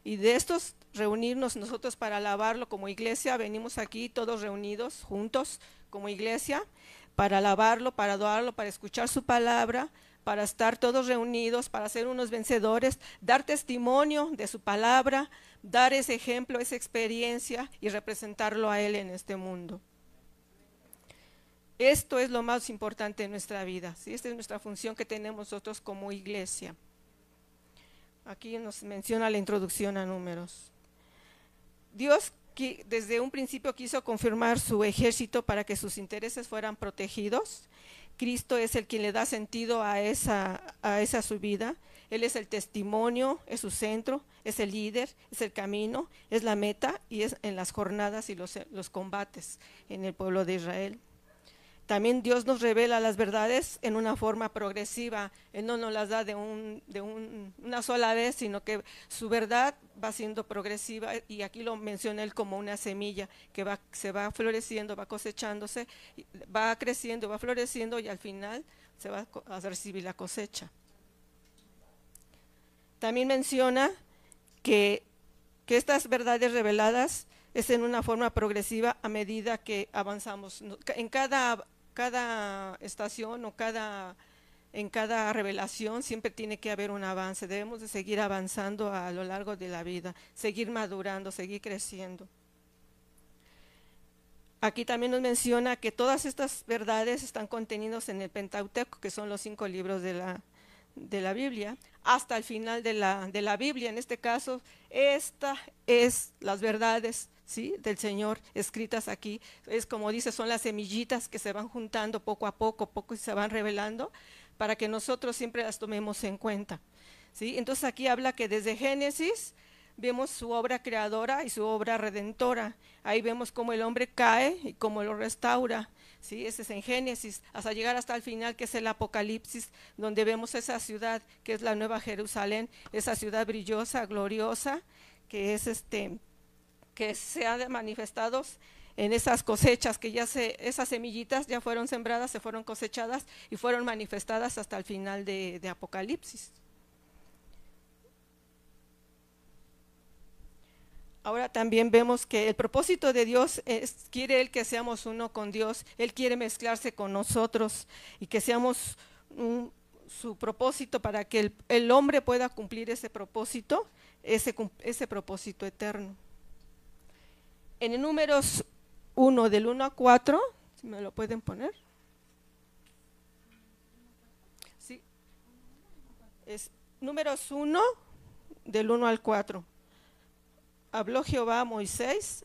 Speaker 3: y de estos reunirnos nosotros para alabarlo como iglesia. Venimos aquí todos reunidos juntos como iglesia para alabarlo, para adorarlo, para escuchar su palabra, para estar todos reunidos, para ser unos vencedores, dar testimonio de su palabra, dar ese ejemplo, esa experiencia y representarlo a Él en este mundo. Esto es lo más importante en nuestra vida. Esta es nuestra función que tenemos nosotros como iglesia. Aquí nos menciona la introducción a números. Dios desde un principio quiso confirmar su ejército para que sus intereses fueran protegidos Cristo es el quien le da sentido a esa, a esa subida. Él es el testimonio, es su centro, es el líder, es el camino, es la meta y es en las jornadas y los, los combates en el pueblo de Israel. También Dios nos revela las verdades en una forma progresiva. Él no nos las da de, un, de una sola vez, sino que su verdad va siendo progresiva y aquí lo menciona él como una semilla que se va floreciendo, va cosechándose, va creciendo, va floreciendo y al final se va a recibir la cosecha. También menciona que, que estas verdades reveladas es en una forma progresiva a medida que avanzamos. En cada cada estación o cada en cada revelación siempre tiene que haber un avance. Debemos de seguir avanzando a lo largo de la vida, seguir madurando, seguir creciendo. Aquí también nos menciona que todas estas verdades están contenidas en el Pentateuco, que son los cinco libros de la, de la Biblia, hasta el final de la, de la Biblia. En este caso, esta es las verdades ¿sí? del Señor escritas aquí. Es como dice, son las semillitas que se van juntando poco a poco, poco y se van revelando para que nosotros siempre las tomemos en cuenta. ¿sí? Entonces aquí habla que desde Génesis vemos su obra creadora y su obra redentora. Ahí vemos cómo el hombre cae y cómo lo restaura. ¿sí? Ese es en Génesis, hasta llegar hasta el final, que es el Apocalipsis, donde vemos esa ciudad que es la Nueva Jerusalén, esa ciudad brillosa, gloriosa, que es este que se ha manifestado en esas cosechas que ya se, esas semillitas ya fueron sembradas, se fueron cosechadas y fueron manifestadas hasta el final de, Apocalipsis. Ahora también vemos que el propósito de Dios es, quiere Él que seamos uno con Dios, Él quiere mezclarse con nosotros y que seamos su propósito para que el, hombre pueda cumplir ese propósito, ese propósito eterno. En números 1 del 1 a 4, si me lo pueden poner. Sí. Es números 1 del 1 al 4. Habló Jehová a Moisés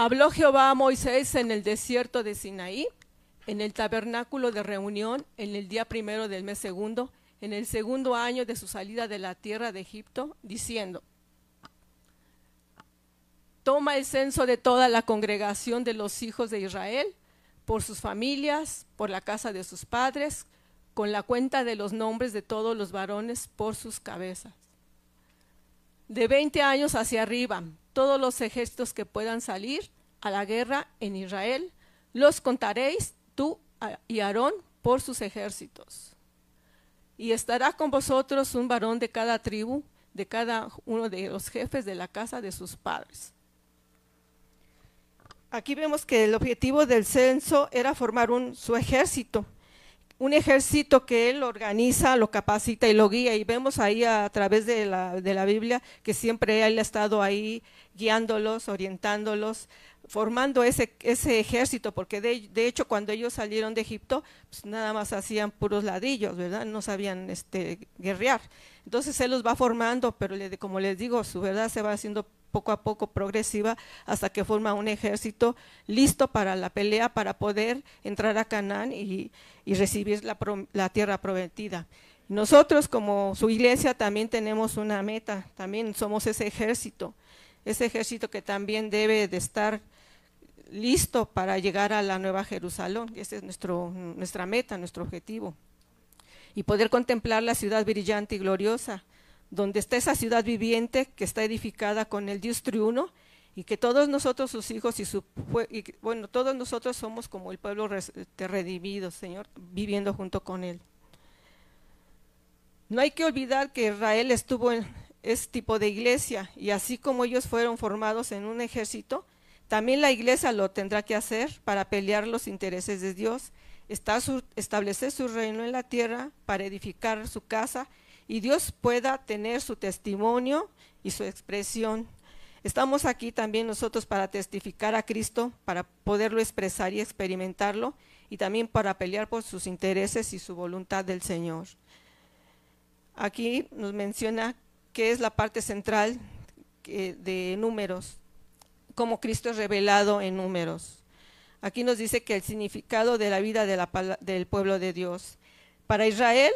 Speaker 3: Habló Jehová a Moisés en el desierto de Sinaí en el tabernáculo de reunión en el día primero del mes segundo, en el segundo año de su salida de la tierra de Egipto, diciendo, Toma el censo de toda la congregación de los hijos de Israel, por sus familias, por la casa de sus padres, con la cuenta de los nombres de todos los varones por sus cabezas. De veinte años hacia arriba, todos los ejércitos que puedan salir a la guerra en Israel, los contaréis tú y Aarón por sus ejércitos. Y estará con vosotros un varón de cada tribu, de cada uno de los jefes de la casa de sus padres. Aquí vemos que el objetivo del censo era formar un, su ejército, un ejército que él organiza, lo capacita y lo guía. Y vemos ahí a, través de la, de la Biblia que siempre él ha estado ahí guiándolos, orientándolos, formando ese, ese ejército, porque de, de, hecho cuando ellos salieron de Egipto, pues nada más hacían puros ladrillos, ¿verdad? No sabían este, guerrear. Entonces él los va formando, pero le, como les digo, su verdad se va haciendo poco a poco progresiva hasta que forma un ejército listo para la pelea, para poder entrar a Canaán y, y recibir la, la tierra prometida. Nosotros como su iglesia también tenemos una meta, también somos ese ejército, ese ejército que también debe de estar listo para llegar a la Nueva Jerusalén. Esa es nuestro, nuestra meta, nuestro objetivo. Y poder contemplar la ciudad brillante y gloriosa, donde está esa ciudad viviente que está edificada con el Dios triuno y que todos nosotros, sus hijos y su y, bueno, todos nosotros somos como el pueblo redimido, Señor, viviendo junto con él. No hay que olvidar que Israel estuvo en ese tipo de iglesia y así como ellos fueron formados en un ejército, también la iglesia lo tendrá que hacer para pelear los intereses de Dios, establecer su reino en la tierra para edificar su casa y Dios pueda tener su testimonio y su expresión. Estamos aquí también nosotros para testificar a Cristo, para poderlo expresar y experimentarlo y también para pelear por sus intereses y su voluntad del Señor. Aquí nos menciona que es la parte central de números como Cristo es revelado en números. Aquí nos dice que el significado de la vida del pueblo de Dios. Para Israel,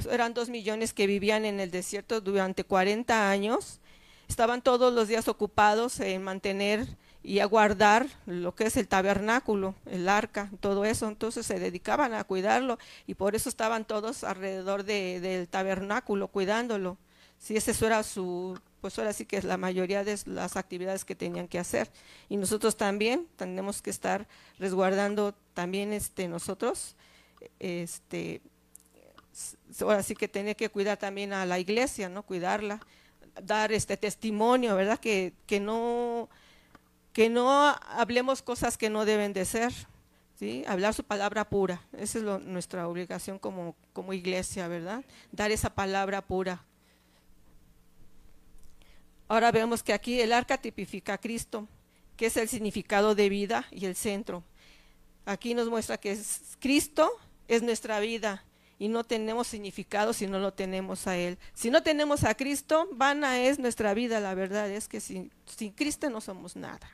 Speaker 3: que eran dos millones que vivían en el desierto durante 40 años, estaban todos los días ocupados en mantener y a guardar lo que es el tabernáculo, el arca, todo eso. Entonces se dedicaban a cuidarlo y por eso estaban todos alrededor del tabernáculo cuidándolo. Si ese era su pues ahora sí que es la mayoría de las actividades que tenían que hacer. Y nosotros también tenemos que estar resguardando también este nosotros, este ahora sí que tener que cuidar también a la iglesia, ¿no? Cuidarla, dar este testimonio, ¿verdad? Que, que, no, que no hablemos cosas que no deben de ser, ¿sí? Hablar su palabra pura, esa es nuestra obligación como, como iglesia, ¿verdad? Dar esa palabra pura. Ahora vemos que aquí el arca tipifica a Cristo, que es el significado de vida y el centro. Aquí nos muestra que es Cristo es nuestra vida y no tenemos significado si no lo tenemos a Él. Si no tenemos a Cristo, vana es nuestra vida, la verdad es que sin, sin Cristo no somos nada.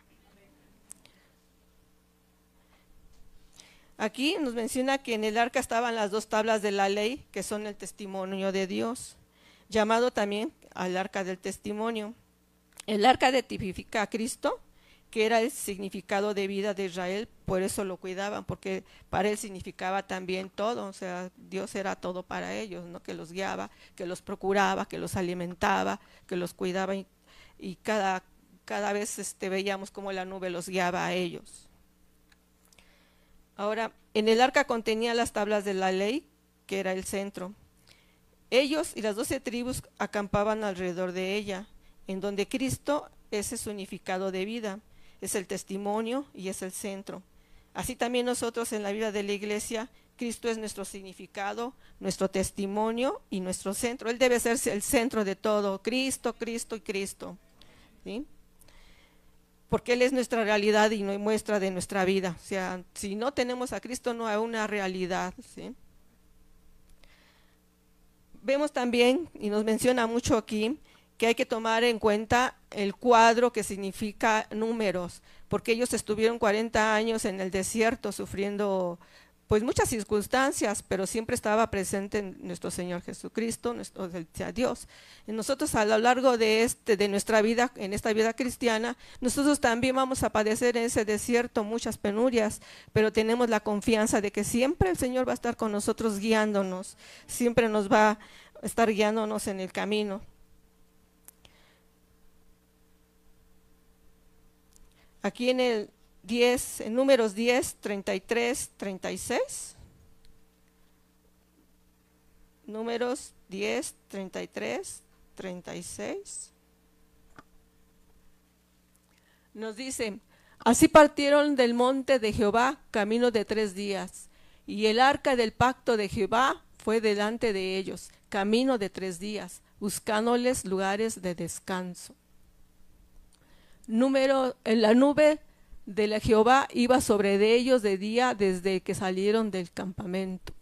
Speaker 3: Aquí nos menciona que en el arca estaban las dos tablas de la ley, que son el testimonio de Dios, llamado también al arca del testimonio. El arca de tipifica a Cristo que era el significado de vida de Israel, por eso lo cuidaban, porque para él significaba también todo, o sea, Dios era todo para ellos, ¿no? que los guiaba, que los procuraba, que los alimentaba, que los cuidaba y, cada, cada vez este, veíamos cómo la nube los guiaba a ellos. Ahora, en el arca contenía las tablas de la ley, que era el centro. Ellos y las doce tribus acampaban alrededor de ella, en donde Cristo es el significado de vida es el testimonio y es el centro. Así también nosotros en la vida de la iglesia, Cristo es nuestro significado, nuestro testimonio y nuestro centro. Él debe ser el centro de todo, Cristo, Cristo y Cristo. ¿sí? Porque Él es nuestra realidad y muestra de nuestra vida. O sea, si no tenemos a Cristo no hay una realidad. ¿sí? Vemos también, y nos menciona mucho aquí, que hay que tomar en cuenta el cuadro que significa números, porque ellos estuvieron 40 años en el desierto sufriendo pues muchas circunstancias, pero siempre estaba presente en nuestro Señor Jesucristo, nuestro Dios. Y nosotros a lo largo de este de nuestra vida, en esta vida cristiana, nosotros también vamos a padecer en ese desierto muchas penurias, pero tenemos la confianza de que siempre el Señor va a estar con nosotros guiándonos, siempre nos va a estar guiándonos en el camino. Aquí en el 10, en números 10, 33, 36. Números 10, 33, 36. Nos dice, así partieron del monte de Jehová camino de tres días, y el arca del pacto de Jehová fue delante de ellos, camino de tres días, buscándoles lugares de descanso número, en la nube de la Jehová iba sobre de ellos de día desde que salieron del campamento.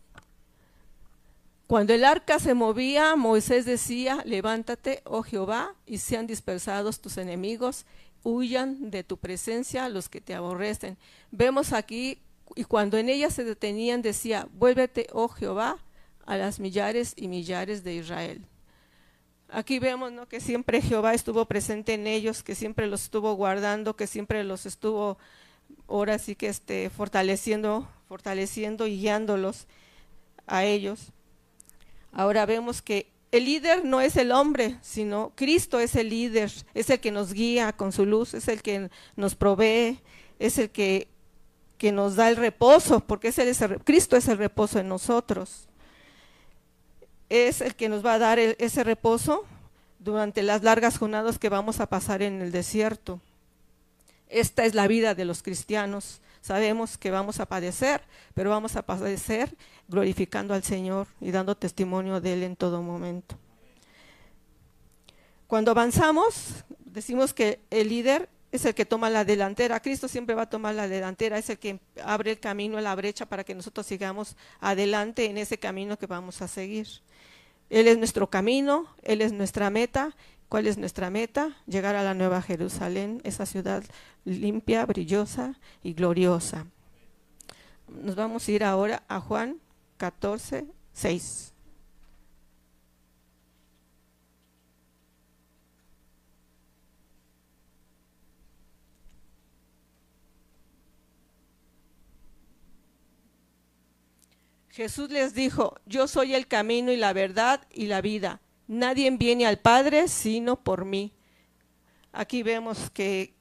Speaker 3: Cuando el arca se movía, Moisés decía, levántate, oh Jehová, y sean dispersados tus enemigos, huyan de tu presencia los que te aborrecen. Vemos aquí, y cuando en ella se detenían, decía, vuélvete, oh Jehová, a las millares y millares de Israel. Aquí vemos ¿no? que siempre Jehová estuvo presente en ellos, que siempre los estuvo guardando, que siempre los estuvo ahora sí que este, fortaleciendo, fortaleciendo y guiándolos a ellos. Ahora vemos que el líder no es el hombre, sino Cristo es el líder, es el que nos guía con su luz, es el que nos provee, es el que, que nos da el reposo, porque es el, Cristo es el reposo en nosotros es el que nos va a dar ese reposo durante las largas jornadas que vamos a pasar en el desierto. Esta es la vida de los cristianos. Sabemos que vamos a padecer, pero vamos a padecer glorificando al Señor y dando testimonio de Él en todo momento. Cuando avanzamos, decimos que el líder es el que toma la delantera. Cristo siempre va a tomar la delantera, es el que abre el camino, la brecha para que nosotros sigamos adelante en ese camino que vamos a seguir. Él es nuestro camino, Él es nuestra meta. ¿Cuál es nuestra meta? Llegar a la Nueva Jerusalén, esa ciudad limpia, brillosa y gloriosa. Nos vamos a ir ahora a Juan 14, 6. Jesús les dijo, yo soy el camino y la verdad y la vida. Nadie viene al Padre sino por mí. Aquí vemos que,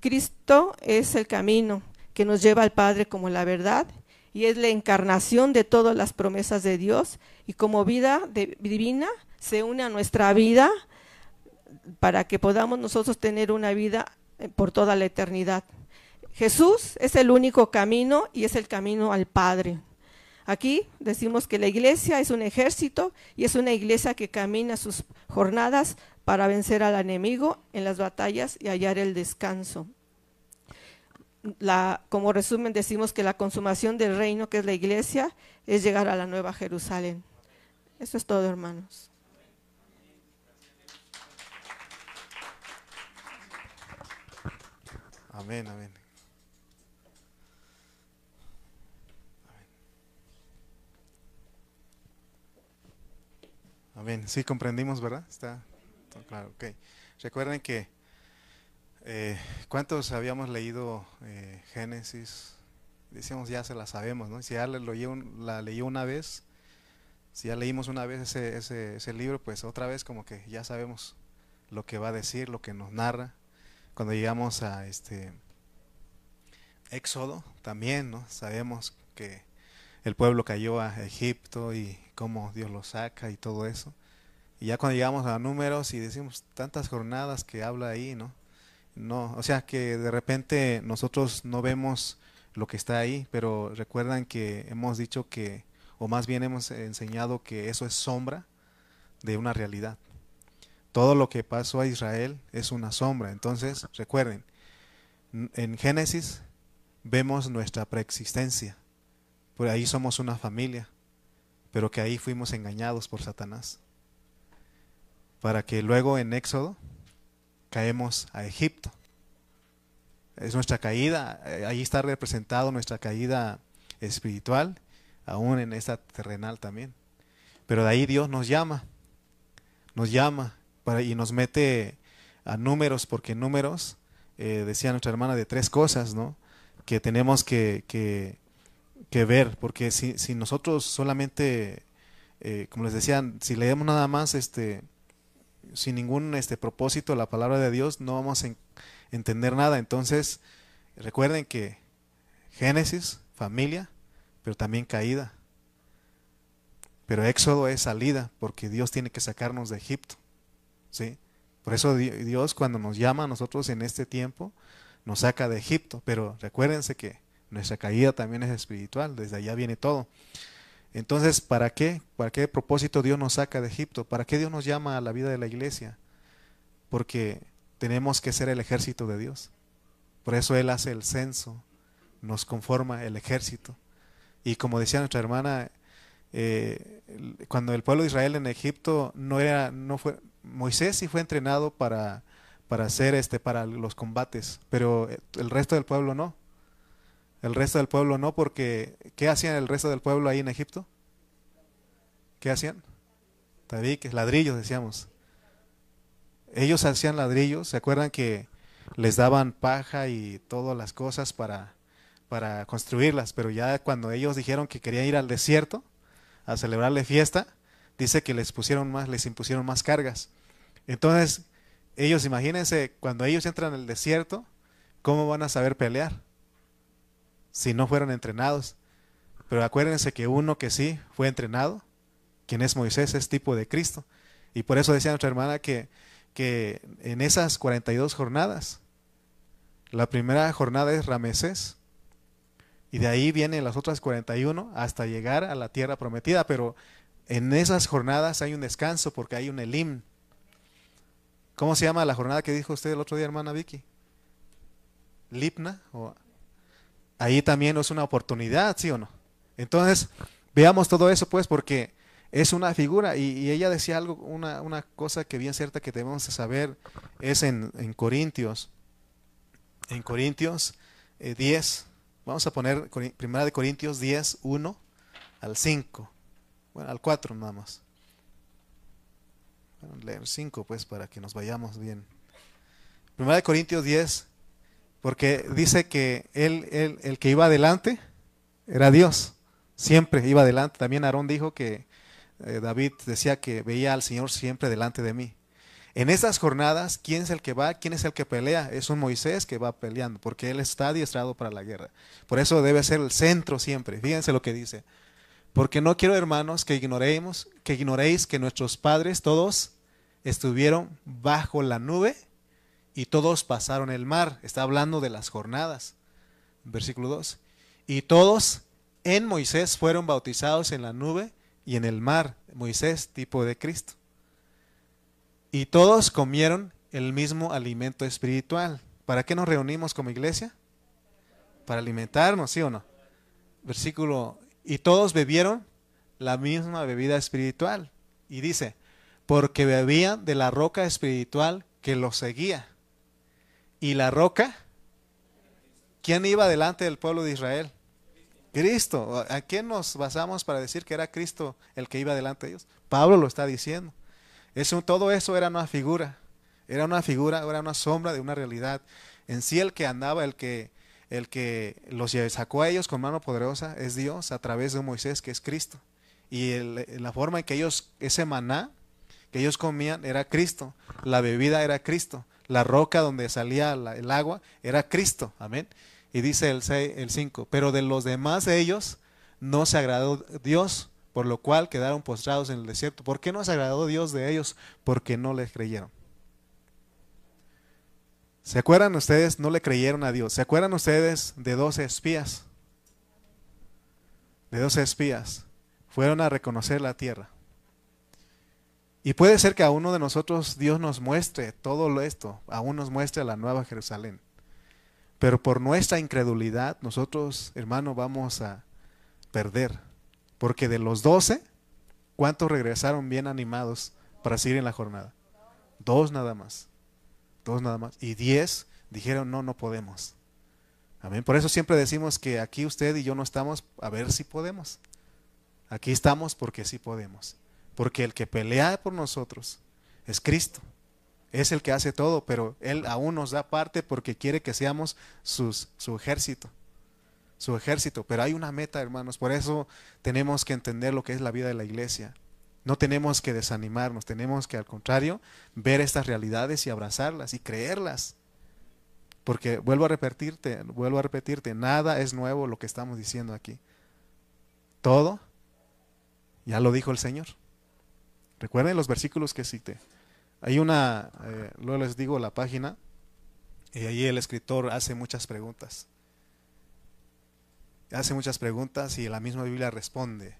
Speaker 3: Cristo es el camino que nos lleva al Padre como la verdad y es la encarnación de todas las promesas de Dios y como vida divina se une a nuestra vida para que podamos nosotros tener una vida eh, por toda la eternidad. Jesús es el único camino y es el camino al Padre. Aquí decimos que la iglesia es un ejército y es una iglesia que camina sus jornadas para vencer al enemigo en las batallas y hallar el descanso. Como resumen decimos que la consumación del reino, que es la iglesia, es llegar a la nueva Jerusalén. Eso es todo, hermanos.
Speaker 1: Amén, amén. Amén. Sí, comprendimos, ¿verdad? Está claro, ok. Recuerden que, eh, ¿cuántos habíamos leído eh, Génesis? Decíamos, ya se la sabemos, ¿no? Si ya la, la leyó una vez, si ya leímos una vez ese, ese, ese libro, pues otra vez como que ya sabemos lo que va a decir, lo que nos narra. Cuando llegamos a este Éxodo, también, ¿no? Sabemos que el pueblo cayó a Egipto y cómo Dios lo saca y todo eso. Y ya cuando llegamos a números y decimos tantas jornadas que habla ahí, ¿no? No, o sea que de repente nosotros no vemos lo que está ahí, pero recuerdan que hemos dicho que, o más bien hemos enseñado que eso es sombra de una realidad. Todo lo que pasó a Israel es una sombra. Entonces, recuerden, en Génesis vemos nuestra preexistencia. Por ahí somos una familia pero que ahí fuimos engañados por Satanás. Para que luego en Éxodo caemos a Egipto. Es nuestra caída, eh, ahí está representado nuestra caída espiritual, aún en esta terrenal también. Pero de ahí Dios nos llama, nos llama para, y nos mete a números, porque números, eh, decía nuestra hermana, de tres cosas, ¿no? Que tenemos que, que que ver, porque si, si nosotros solamente, eh, como les decía, si leemos nada más este, sin ningún este propósito la palabra de Dios, no vamos a entender nada. Entonces, recuerden que Génesis, familia, pero también caída. Pero Éxodo es salida, porque Dios tiene que sacarnos de Egipto. ¿sí? Por eso Dios cuando nos llama a nosotros en este tiempo, nos saca de Egipto. Pero recuérdense que nuestra caída también es espiritual, desde allá viene todo. Entonces, ¿para qué? ¿Para qué propósito Dios nos saca de Egipto? ¿Para qué Dios nos llama a la vida de la iglesia? Porque tenemos que ser el ejército de Dios. Por eso Él hace el censo, nos conforma el ejército. Y como decía nuestra hermana, eh, cuando el pueblo de Israel en Egipto no era, no fue, Moisés sí fue entrenado para, para hacer este, para los combates, pero el resto del pueblo no. El resto del pueblo no, porque ¿qué hacían el resto del pueblo ahí en Egipto? ¿Qué hacían? Tabiques, ladrillos, decíamos. Ellos hacían ladrillos, ¿se acuerdan que les daban paja y todas las cosas para, para construirlas? Pero ya cuando ellos dijeron que querían ir al desierto a celebrarle fiesta, dice que les pusieron más, les impusieron más cargas. Entonces, ellos imagínense, cuando ellos entran al desierto, ¿cómo van a saber pelear? Si no fueron entrenados. Pero acuérdense que uno que sí fue entrenado, quien es Moisés, es tipo de Cristo. Y por eso decía nuestra hermana que, que en esas 42 jornadas, la primera jornada es Ramesés, y de ahí vienen las otras 41 hasta llegar a la tierra prometida. Pero en esas jornadas hay un descanso porque hay un Elim. ¿Cómo se llama la jornada que dijo usted el otro día, hermana Vicky? Lipna o ahí también es una oportunidad, ¿sí o no? Entonces, veamos todo eso pues porque es una figura y, ella decía algo, una, una, cosa que bien cierta que debemos saber es en, en Corintios, en Corintios 10, eh, vamos a poner primera de Corintios 10, 1 al 5, bueno, al 4 nada más. A leer 5 pues para que nos vayamos bien. Primera de Corintios 10, porque dice que él, el que iba adelante era Dios. Siempre iba adelante. También Aarón dijo que eh, David decía que veía al Señor siempre delante de mí. En esas jornadas, ¿quién es el que va? ¿Quién es el que pelea? Es un Moisés que va peleando, porque él está adiestrado para la guerra. Por eso debe ser el centro siempre. Fíjense lo que dice. Porque no quiero, hermanos, que ignoremos, que ignoréis que nuestros padres todos estuvieron bajo la nube y todos pasaron el mar. Está hablando de las jornadas. Versículo 2. Y todos en Moisés fueron bautizados en la nube y en el mar. Moisés, tipo de Cristo. Y todos comieron el mismo alimento espiritual. ¿Para qué nos reunimos como iglesia? Para alimentarnos, ¿sí o no? Versículo. Y todos bebieron la misma bebida espiritual. Y dice, porque bebían de la roca espiritual que los seguía. Y la roca, ¿quién iba delante del pueblo de Israel? Cristo. ¿A quién nos basamos para decir que era Cristo el que iba delante de ellos? Pablo lo está diciendo. Eso, todo eso era una figura. Era una figura, era una sombra de una realidad. En sí el que andaba, el que, el que los sacó a ellos con mano poderosa es Dios a través de Moisés, que es Cristo. Y la forma en que ellos, ese maná que ellos comían era Cristo. La bebida era Cristo. La roca donde salía el agua era Cristo. Amén. Y dice el 5, pero de los demás de ellos no se agradó Dios, por lo cual quedaron postrados en el desierto. ¿Por qué no se agradó Dios de ellos? Porque no les creyeron. ¿Se acuerdan ustedes? No le creyeron a Dios. ¿Se acuerdan ustedes de 12 espías? De 12 espías. Fueron a reconocer la tierra. Y puede ser que a uno de nosotros Dios nos muestre todo esto, aún nos muestre la nueva Jerusalén. Pero por nuestra incredulidad, nosotros, hermano, vamos a perder. Porque de los doce, ¿cuántos regresaron bien animados para seguir en la jornada? Dos nada más. Dos nada más. Y diez dijeron, no, no podemos. Amén. Por eso siempre decimos que aquí usted y yo no estamos a ver si podemos. Aquí estamos porque sí podemos. Porque el que pelea por nosotros es Cristo es el que hace todo, pero Él aún nos da parte porque quiere que seamos sus, su ejército. Su ejército. Pero hay una meta, hermanos. Por eso tenemos que entender lo que es la vida de la iglesia. No tenemos que desanimarnos, tenemos que al contrario ver estas realidades y abrazarlas y creerlas. Porque vuelvo a repetirte, vuelvo a repetirte, nada es nuevo lo que estamos diciendo aquí. Todo, ya lo dijo el Señor. Recuerden los versículos que cité. Hay una, eh, luego les digo la página, y ahí el escritor hace muchas preguntas. Hace muchas preguntas y la misma Biblia responde.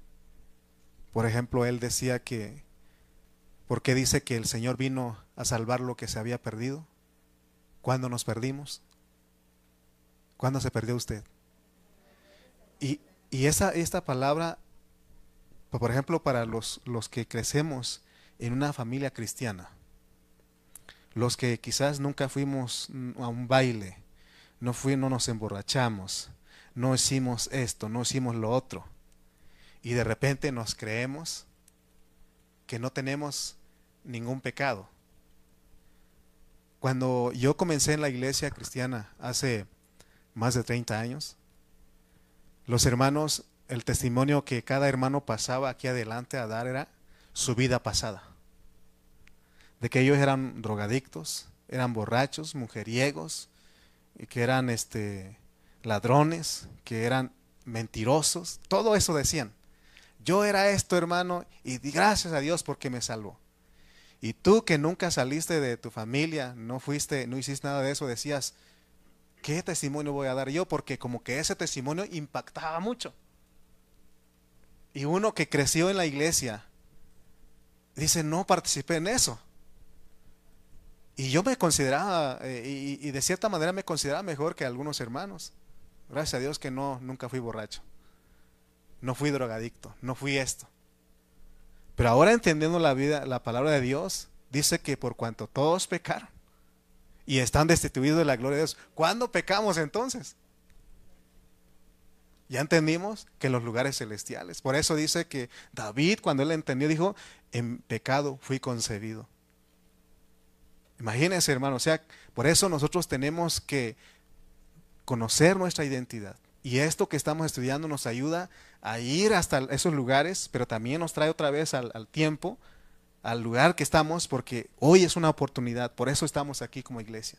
Speaker 1: Por ejemplo, él decía que, ¿por qué dice que el Señor vino a salvar lo que se había perdido? ¿Cuándo nos perdimos? ¿Cuándo se perdió usted? Y, y esa, esta palabra, por ejemplo, para los, los que crecemos en una familia cristiana, los que quizás nunca fuimos a un baile, no, no nos emborrachamos, no hicimos esto, no hicimos lo otro, y de repente nos creemos que no tenemos ningún pecado. Cuando yo comencé en la iglesia cristiana hace más de 30 años, los hermanos, el testimonio que cada hermano pasaba aquí adelante a dar era su vida pasada de que ellos eran drogadictos, eran borrachos, mujeriegos, y que eran este, ladrones, que eran mentirosos, todo eso decían. Yo era esto, hermano, y gracias a Dios porque me salvó. Y tú que nunca saliste de tu familia, no fuiste, no hiciste nada de eso, decías, ¿qué testimonio voy a dar yo? Porque como que ese testimonio impactaba mucho. Y uno que creció en la iglesia dice, no participé en eso. Y yo me consideraba, eh, y, de cierta manera me consideraba mejor que algunos hermanos. Gracias a Dios que no, nunca fui borracho. No fui drogadicto, no fui esto. Pero ahora entendiendo la vida, la palabra de Dios, dice que por cuanto todos pecaron y están destituidos de la gloria de Dios, ¿cuándo pecamos entonces? Ya entendimos que los lugares celestiales. Por eso dice que David, cuando él entendió, dijo, en pecado fui concebido. Imagínense, hermano, o sea, por eso nosotros tenemos que conocer nuestra identidad. Y esto que estamos estudiando nos ayuda a ir hasta esos lugares, pero también nos trae otra vez al, al tiempo, al lugar que estamos, porque hoy es una oportunidad. Por eso estamos aquí como iglesia.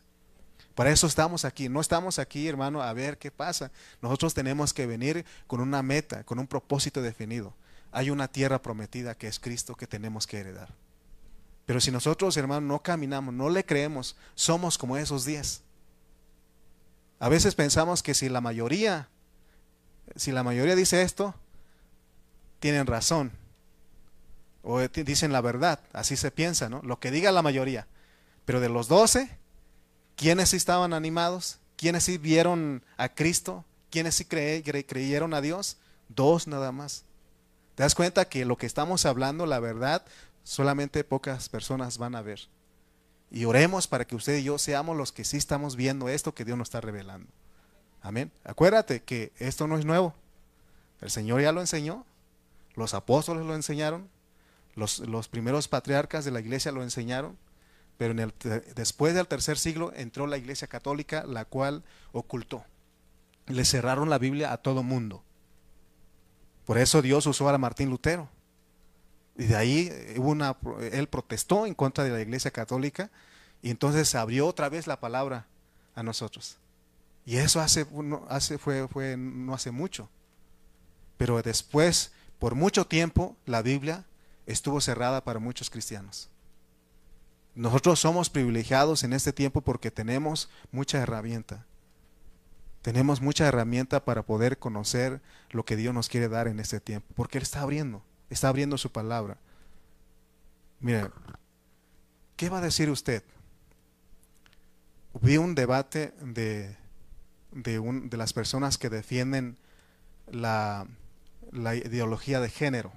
Speaker 1: Por eso estamos aquí. No estamos aquí, hermano, a ver qué pasa. Nosotros tenemos que venir con una meta, con un propósito definido. Hay una tierra prometida que es Cristo que tenemos que heredar. Pero si nosotros, hermano, no caminamos, no le creemos, somos como esos diez. A veces pensamos que si la mayoría, si la mayoría dice esto, tienen razón. O dicen la verdad, así se piensa, ¿no? Lo que diga la mayoría. Pero de los doce, ¿quiénes sí estaban animados? ¿Quiénes sí vieron a Cristo? ¿Quiénes sí creyeron a Dios? Dos nada más. ¿Te das cuenta que lo que estamos hablando, la verdad, solamente pocas personas van a ver? Y oremos para que usted y yo seamos los que sí estamos viendo esto que Dios nos está revelando. Amén. Acuérdate que esto no es nuevo. El Señor ya lo enseñó. Los apóstoles lo enseñaron. Los, los primeros patriarcas de la iglesia lo enseñaron. Pero después del tercer siglo entró la iglesia católica, la cual ocultó. Le cerraron la Biblia a todo mundo. Por eso Dios usó a Martín Lutero. Y de ahí eh, él protestó en contra de la iglesia católica y entonces abrió otra vez la palabra a nosotros. Y eso hace, fue, no hace mucho. Pero después, por mucho tiempo, la Biblia estuvo cerrada para muchos cristianos. Nosotros somos privilegiados en este tiempo porque tenemos mucha herramienta. Tenemos mucha herramienta para poder conocer lo que Dios nos quiere dar en este tiempo, porque Él está abriendo, está abriendo su palabra. Mire, ¿qué va a decir usted? Vi un debate de, de, de las personas que defienden la, la ideología de género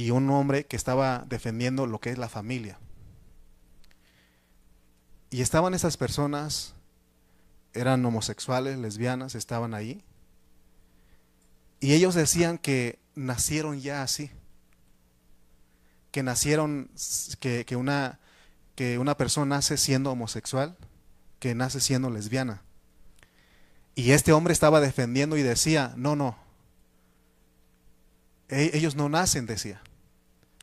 Speaker 1: y un hombre que estaba defendiendo lo que es la familia. Y estaban esas personas eran homosexuales, lesbianas, estaban ahí. Y ellos decían que nacieron ya así. Que nacieron, que, una, que una persona nace siendo homosexual, que nace siendo lesbiana. Y este hombre estaba defendiendo y decía, no, no, e, ellos no nacen, decía,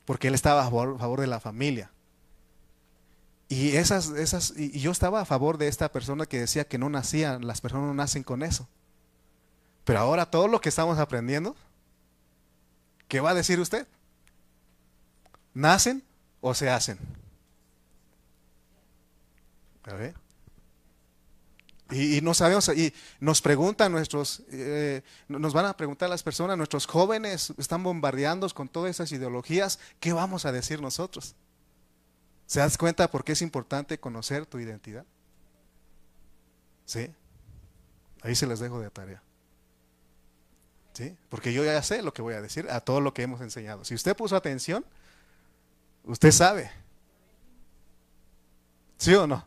Speaker 1: porque él estaba a favor de la familia. Y, esas, esas, y yo estaba a favor de esta persona que decía que no nacían, las personas no nacen con eso. Pero ahora todo lo que estamos aprendiendo, ¿qué va a decir usted? ¿Nacen o se hacen? Y, no sabemos, y nos preguntan nuestros, eh, nos van a preguntar las personas, nuestros jóvenes están bombardeados con todas esas ideologías, ¿qué vamos a decir nosotros? ¿Se das cuenta por qué es importante conocer tu identidad? ¿Sí? Ahí se les dejo de tarea. ¿Sí? Porque yo ya sé lo que voy a decir a todo lo que hemos enseñado. Si usted puso atención, usted sabe. ¿Sí o no?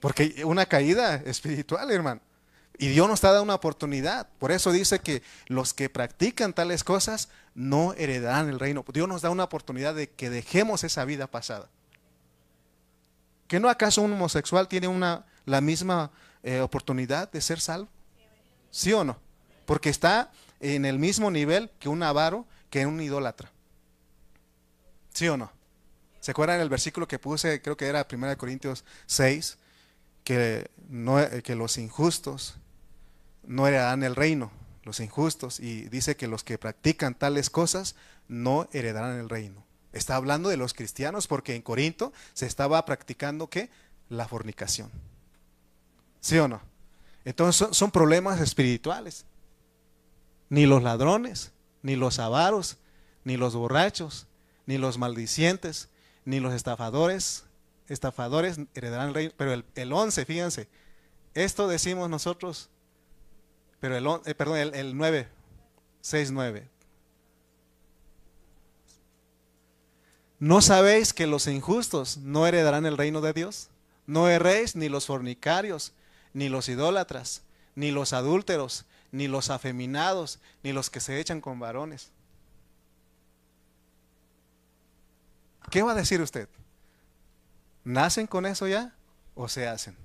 Speaker 1: Porque una caída espiritual, hermano. Y Dios nos está dando una oportunidad. Por eso dice que los que practican tales cosas no heredarán el reino. Dios nos da una oportunidad de que dejemos esa vida pasada. ¿Que no acaso un homosexual tiene una, la misma eh, oportunidad de ser salvo? ¿Sí o no? Porque está en el mismo nivel que un avaro, que un idólatra. ¿Sí o no? ¿Se acuerdan el versículo que puse, creo que era 1 Corintios 6, que, no, que los injustos no heredarán el reino, los injustos, y dice que los que practican tales cosas no heredarán el reino. Está hablando de los cristianos porque en Corinto se estaba practicando qué? La fornicación. ¿Sí o no? Entonces son, problemas espirituales. Ni los ladrones, ni los avaros, ni los borrachos, ni los maldicientes, ni los estafadores, estafadores heredarán el reino. Pero el, el 11, fíjense, esto decimos nosotros, pero el, eh, perdón, el, el 9, 6, 9. ¿No sabéis que los injustos no heredarán el reino de Dios? No erréis ni los fornicarios, ni los idólatras, ni los adúlteros, ni los afeminados, ni los que se echan con varones. ¿Qué va a decir usted? ¿Nacen con eso ya o se hacen?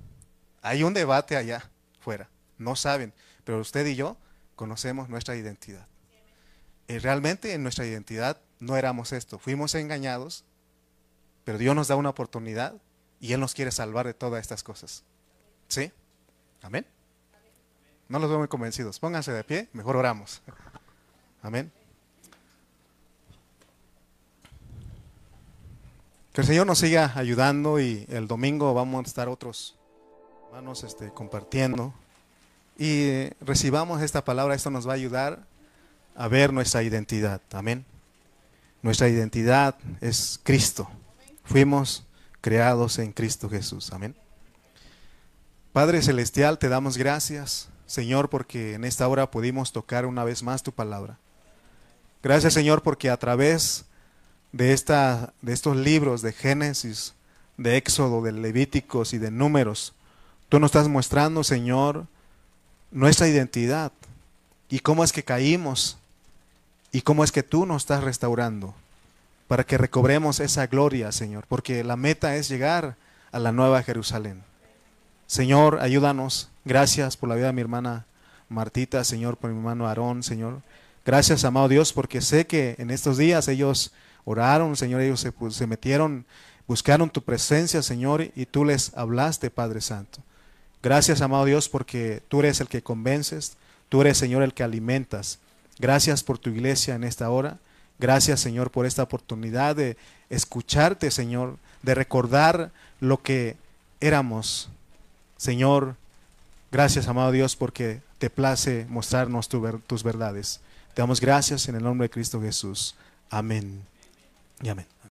Speaker 1: Hay un debate allá fuera. No saben, pero usted y yo conocemos nuestra identidad. Y realmente en nuestra identidad no éramos esto, fuimos engañados, pero Dios nos da una oportunidad y Él nos quiere salvar de todas estas cosas. ¿Sí? Amén. No los veo muy convencidos. Pónganse de pie, mejor oramos. Amén. Que el Señor nos siga ayudando y el domingo vamos a estar otros hermanos este, compartiendo. Y recibamos esta palabra, esto nos va a ayudar a ver nuestra identidad. Amén. Nuestra identidad es Cristo. Fuimos creados en Cristo Jesús. Amén. Padre Celestial, te damos gracias, Señor, porque en esta hora pudimos tocar una vez más tu palabra. Gracias, Señor, porque a través de, esta, de estos libros de Génesis, de Éxodo, de Levíticos y de Números, tú nos estás mostrando, Señor, nuestra identidad y cómo es que caímos y cómo es que tú nos estás restaurando para que recobremos esa gloria, Señor, porque la meta es llegar a la nueva Jerusalén. Señor, ayúdanos. Gracias por la vida de mi hermana Martita, Señor, por mi hermano Aarón, Señor. Gracias, amado Dios, porque sé que en estos días ellos oraron, Señor, ellos se, metieron, buscaron tu presencia, Señor, y tú les hablaste, Padre Santo. Gracias, amado Dios, porque tú eres el que convences, tú eres, Señor, el que alimentas. Gracias por tu iglesia en esta hora. Gracias, Señor, por esta oportunidad de escucharte, Señor, de recordar lo que éramos. Señor, gracias, amado Dios, porque te place mostrarnos tus verdades. Te damos gracias en el nombre de Cristo Jesús. Amén y amén.